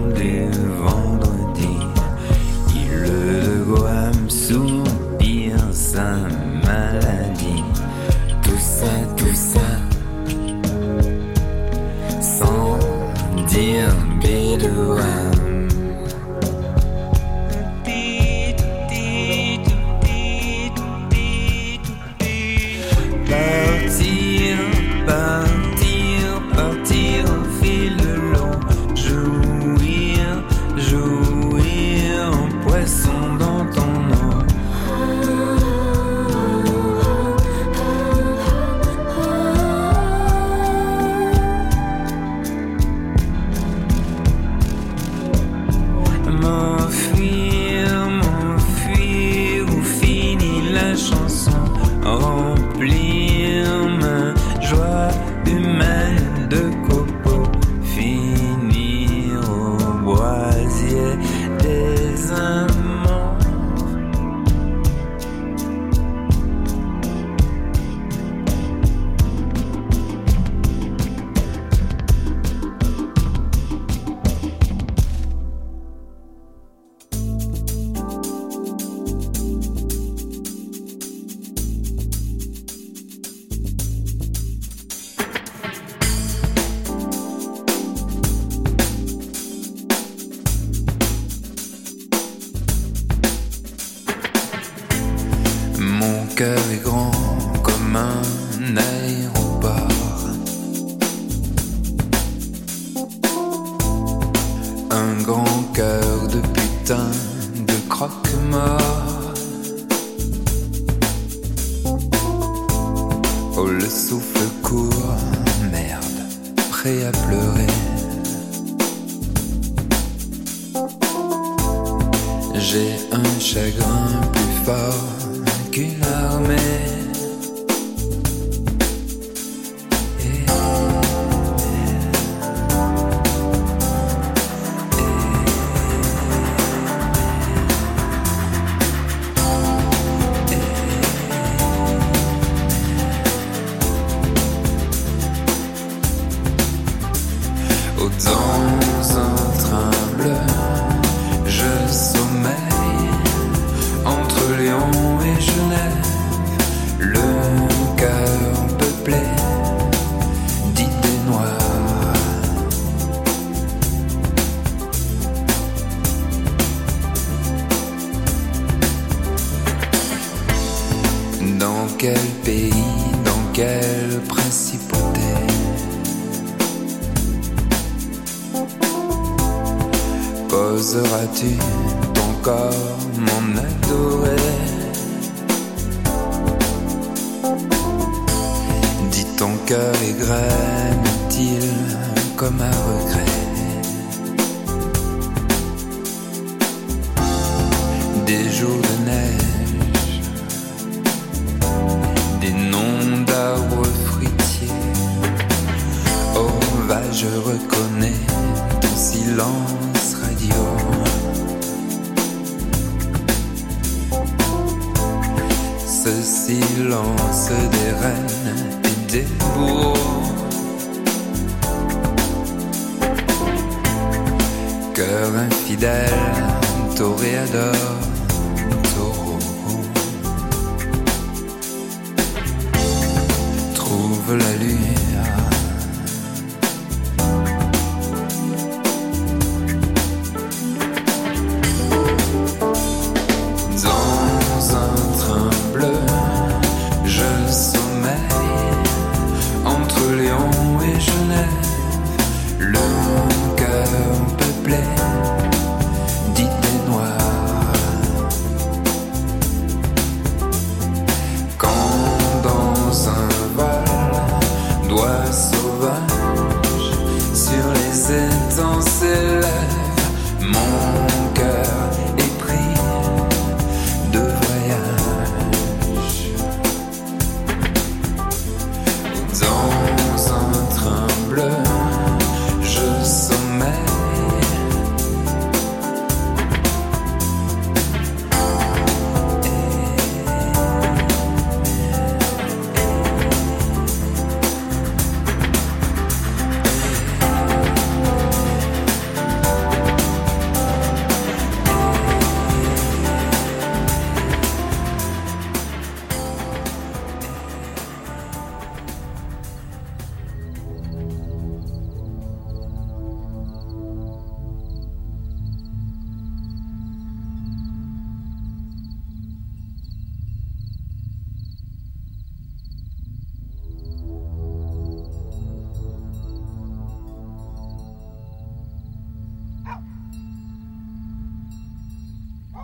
ton corps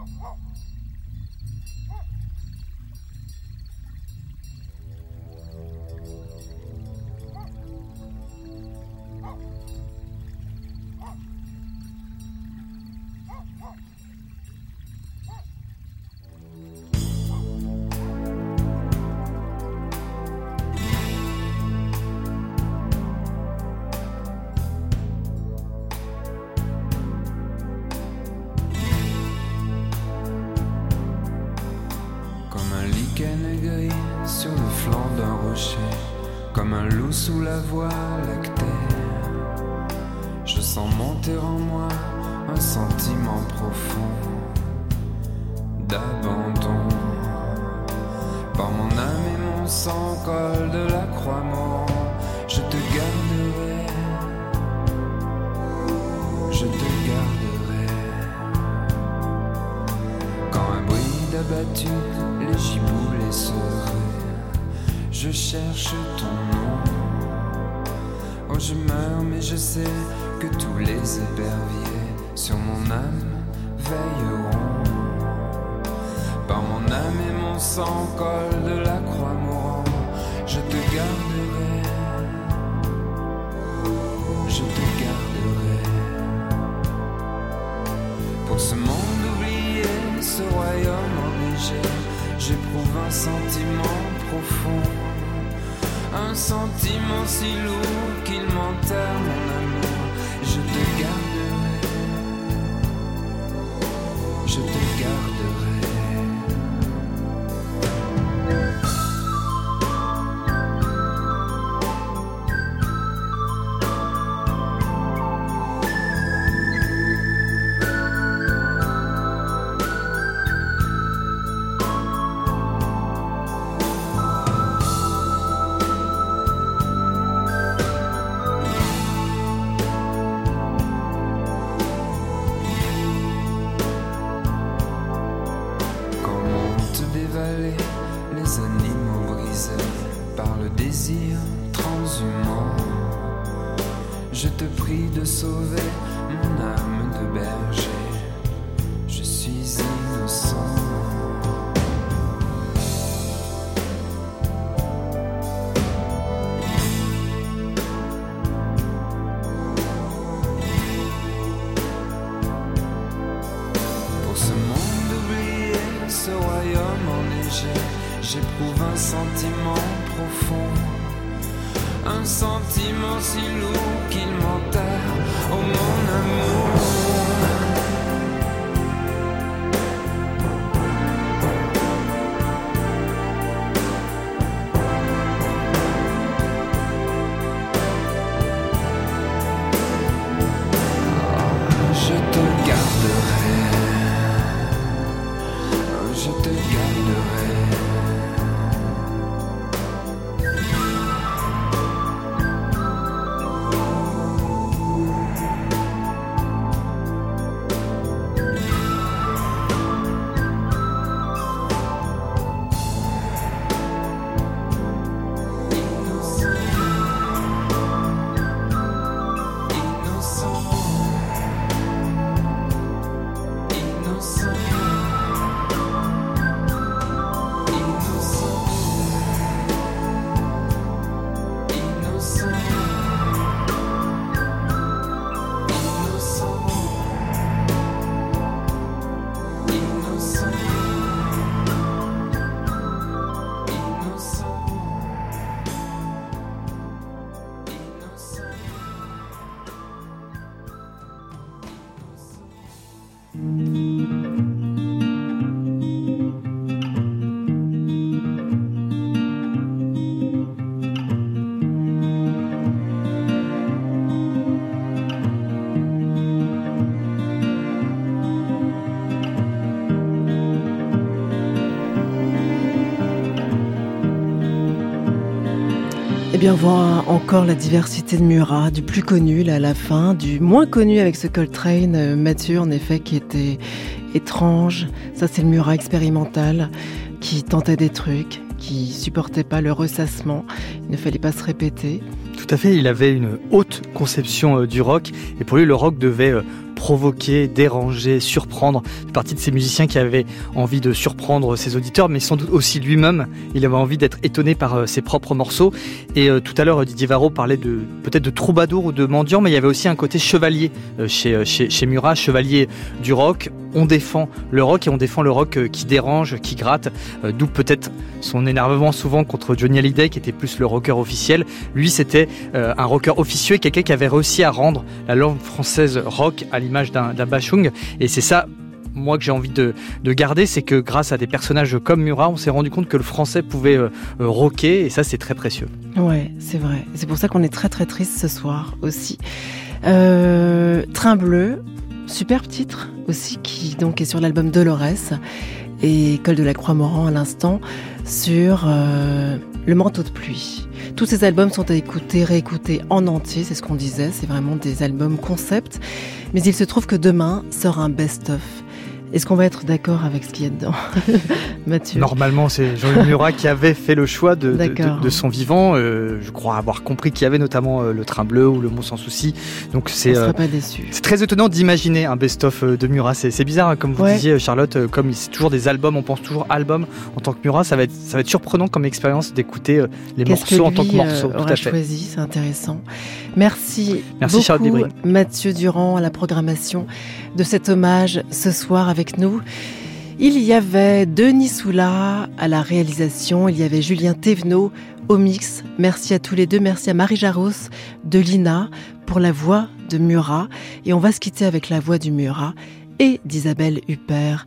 Oh, oh. la voie lactée. Je sens monter en moi un sentiment profond d'abandon. Par mon âme et mon sang col de la croix mort, je te garderai. Je te garderai. Quand un bruit d'abattu, les gibous les je cherche ton nom. Je meurs, mais je sais que tous les éperviers sur mon âme veilleront. Par mon âme et mon sang, col de la croix mourant, je te garderai. Je te garderai. Pour ce monde oublié, ce royaume enneigé, j'éprouve un sentiment profond. Un sentiment si lourd qu'il m'enterre mon amour. J'éprouve un sentiment profond. Un sentiment si lourd qu'il m'enterre, oh mon amour. Bien, on voit encore la diversité de Murat, du plus connu là, à la fin, du moins connu avec ce Coltrane, euh, Mathieu, en effet, qui était étrange. Ça, c'est le Murat expérimental qui tentait des trucs, qui supportait pas le ressassement. Il ne fallait pas se répéter. Tout à fait, il avait une haute conception euh, du rock et pour lui le rock devait euh, provoquer, déranger, surprendre. Fait partie de ces musiciens qui avaient envie de surprendre ses auditeurs, mais sans doute aussi lui-même. Il avait envie d'être étonné par euh, ses propres morceaux. Et euh, tout à l'heure, Didier Varro parlait de peut-être de troubadour ou de mendiant, mais il y avait aussi un côté chevalier chez, euh, chez, chez Murat, chevalier du rock. On défend le rock et on défend le rock euh, qui dérange, qui gratte, euh, d'où peut-être son énervement souvent contre Johnny Hallyday, qui était plus le rocker officiel. Lui, c'était euh, un rocker officieux et quelqu'un qui avait réussi à rendre la langue française rock à l'image d'un Bachung. Et c'est ça, moi, que j'ai envie de, de garder, c'est que grâce à des personnages comme Murat, on s'est rendu compte que le français pouvait rocker, et ça, c'est très précieux. Ouais, c'est vrai. C'est pour ça qu'on est très très triste ce soir aussi. Train bleu, superbe titre aussi qui donc est sur l'album Dolores et Col de la Croix-Moran à l'instant sur euh, Le manteau de pluie. Tous ces albums sont à écouter, réécouter en entier, c'est ce qu'on disait, c'est vraiment des albums concept. Mais il se trouve que demain sort un best-of Est-ce qu'on va être d'accord avec ce qu'il y a dedans, Mathieu? Normalement, c'est Jean-Luc Murat qui avait fait le choix de, de, son vivant. Euh, je crois avoir compris qu'il y avait notamment euh, le Train Bleu ou le Mont Sans Souci. Donc c'est euh. C'est très étonnant d'imaginer un best-of de Murat. C'est bizarre, hein, comme vous disiez, Charlotte. Comme c'est toujours des albums, on pense toujours album en tant que Murat. Ça va être, ça va être surprenant comme expérience d'écouter les morceaux en tant que morceaux. Tout à fait. choisi, c'est intéressant. Merci, Merci beaucoup, Mathieu Durand à la programmation de cet hommage ce soir avec nous. Il y avait Denis Soula à la réalisation, il y avait Julien Thévenot au mix. Merci à tous les deux, merci à Marie Jaros de Lina pour la voix de Murat. Et on va se quitter avec la voix du Murat et d'Isabelle Huppert.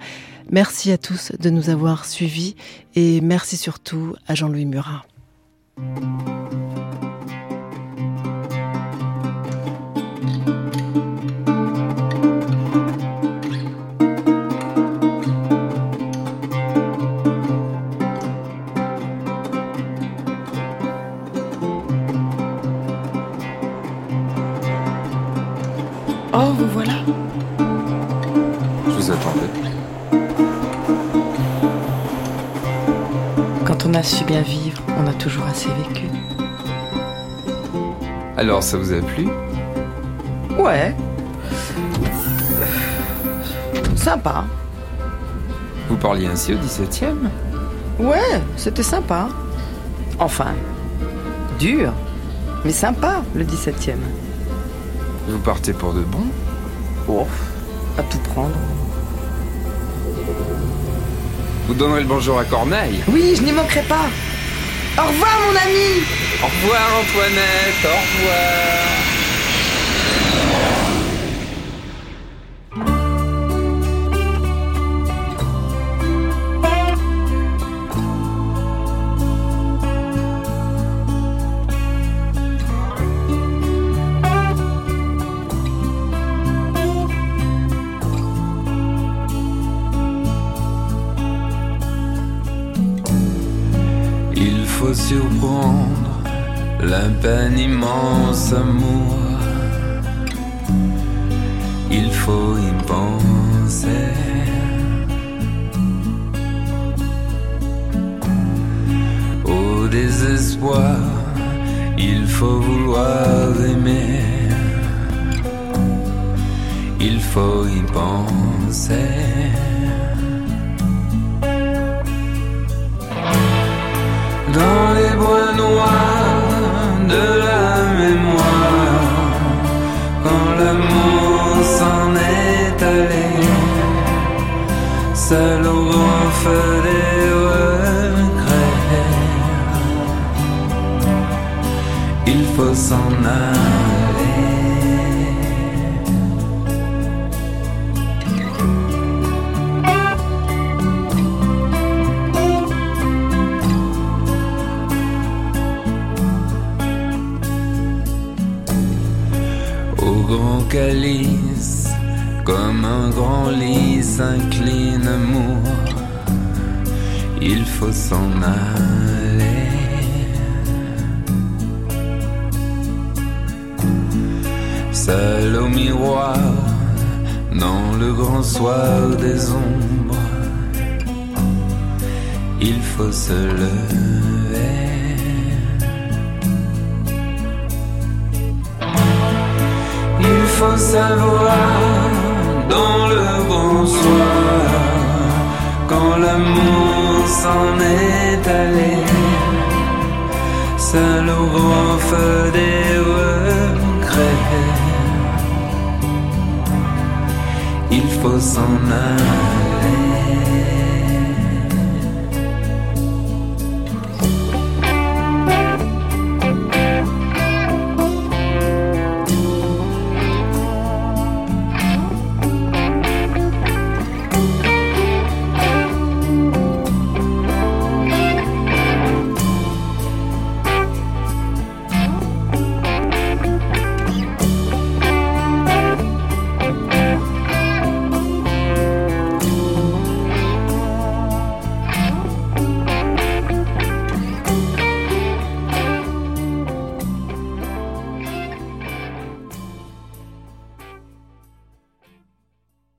Merci à tous de nous avoir suivis et merci surtout à Jean-Louis Murat. Vous voilà. Je vous attendais. Quand on a su bien vivre, on a toujours assez vécu. Alors, ça vous a plu? Ouais. Sympa. Vous parliez ainsi au 17e Ouais, c'était sympa. Enfin, dur, mais sympa le 17e. Vous partez pour de bon? Oh, à tout prendre. Vous donnerez le bonjour à Corneille Oui, je n'y manquerai pas. Au revoir, mon ami Au revoir, Antoinette, au revoir peine immense amour. Il faut y penser. Au désespoir, il faut vouloir aimer. Il faut y penser. Dans les bois noirs de la mémoire quand l'amour s'en est allé seul au grand feu des regrets. Il faut s'en aller comme un grand lit s'incline amour, il faut s'en aller. Seul au miroir, dans le grand soir des ombres, il faut se lever. Faut savoir dans le bonsoir quand l'amour s'en est allé, seul au grand feu des regrets, il faut s'en aller.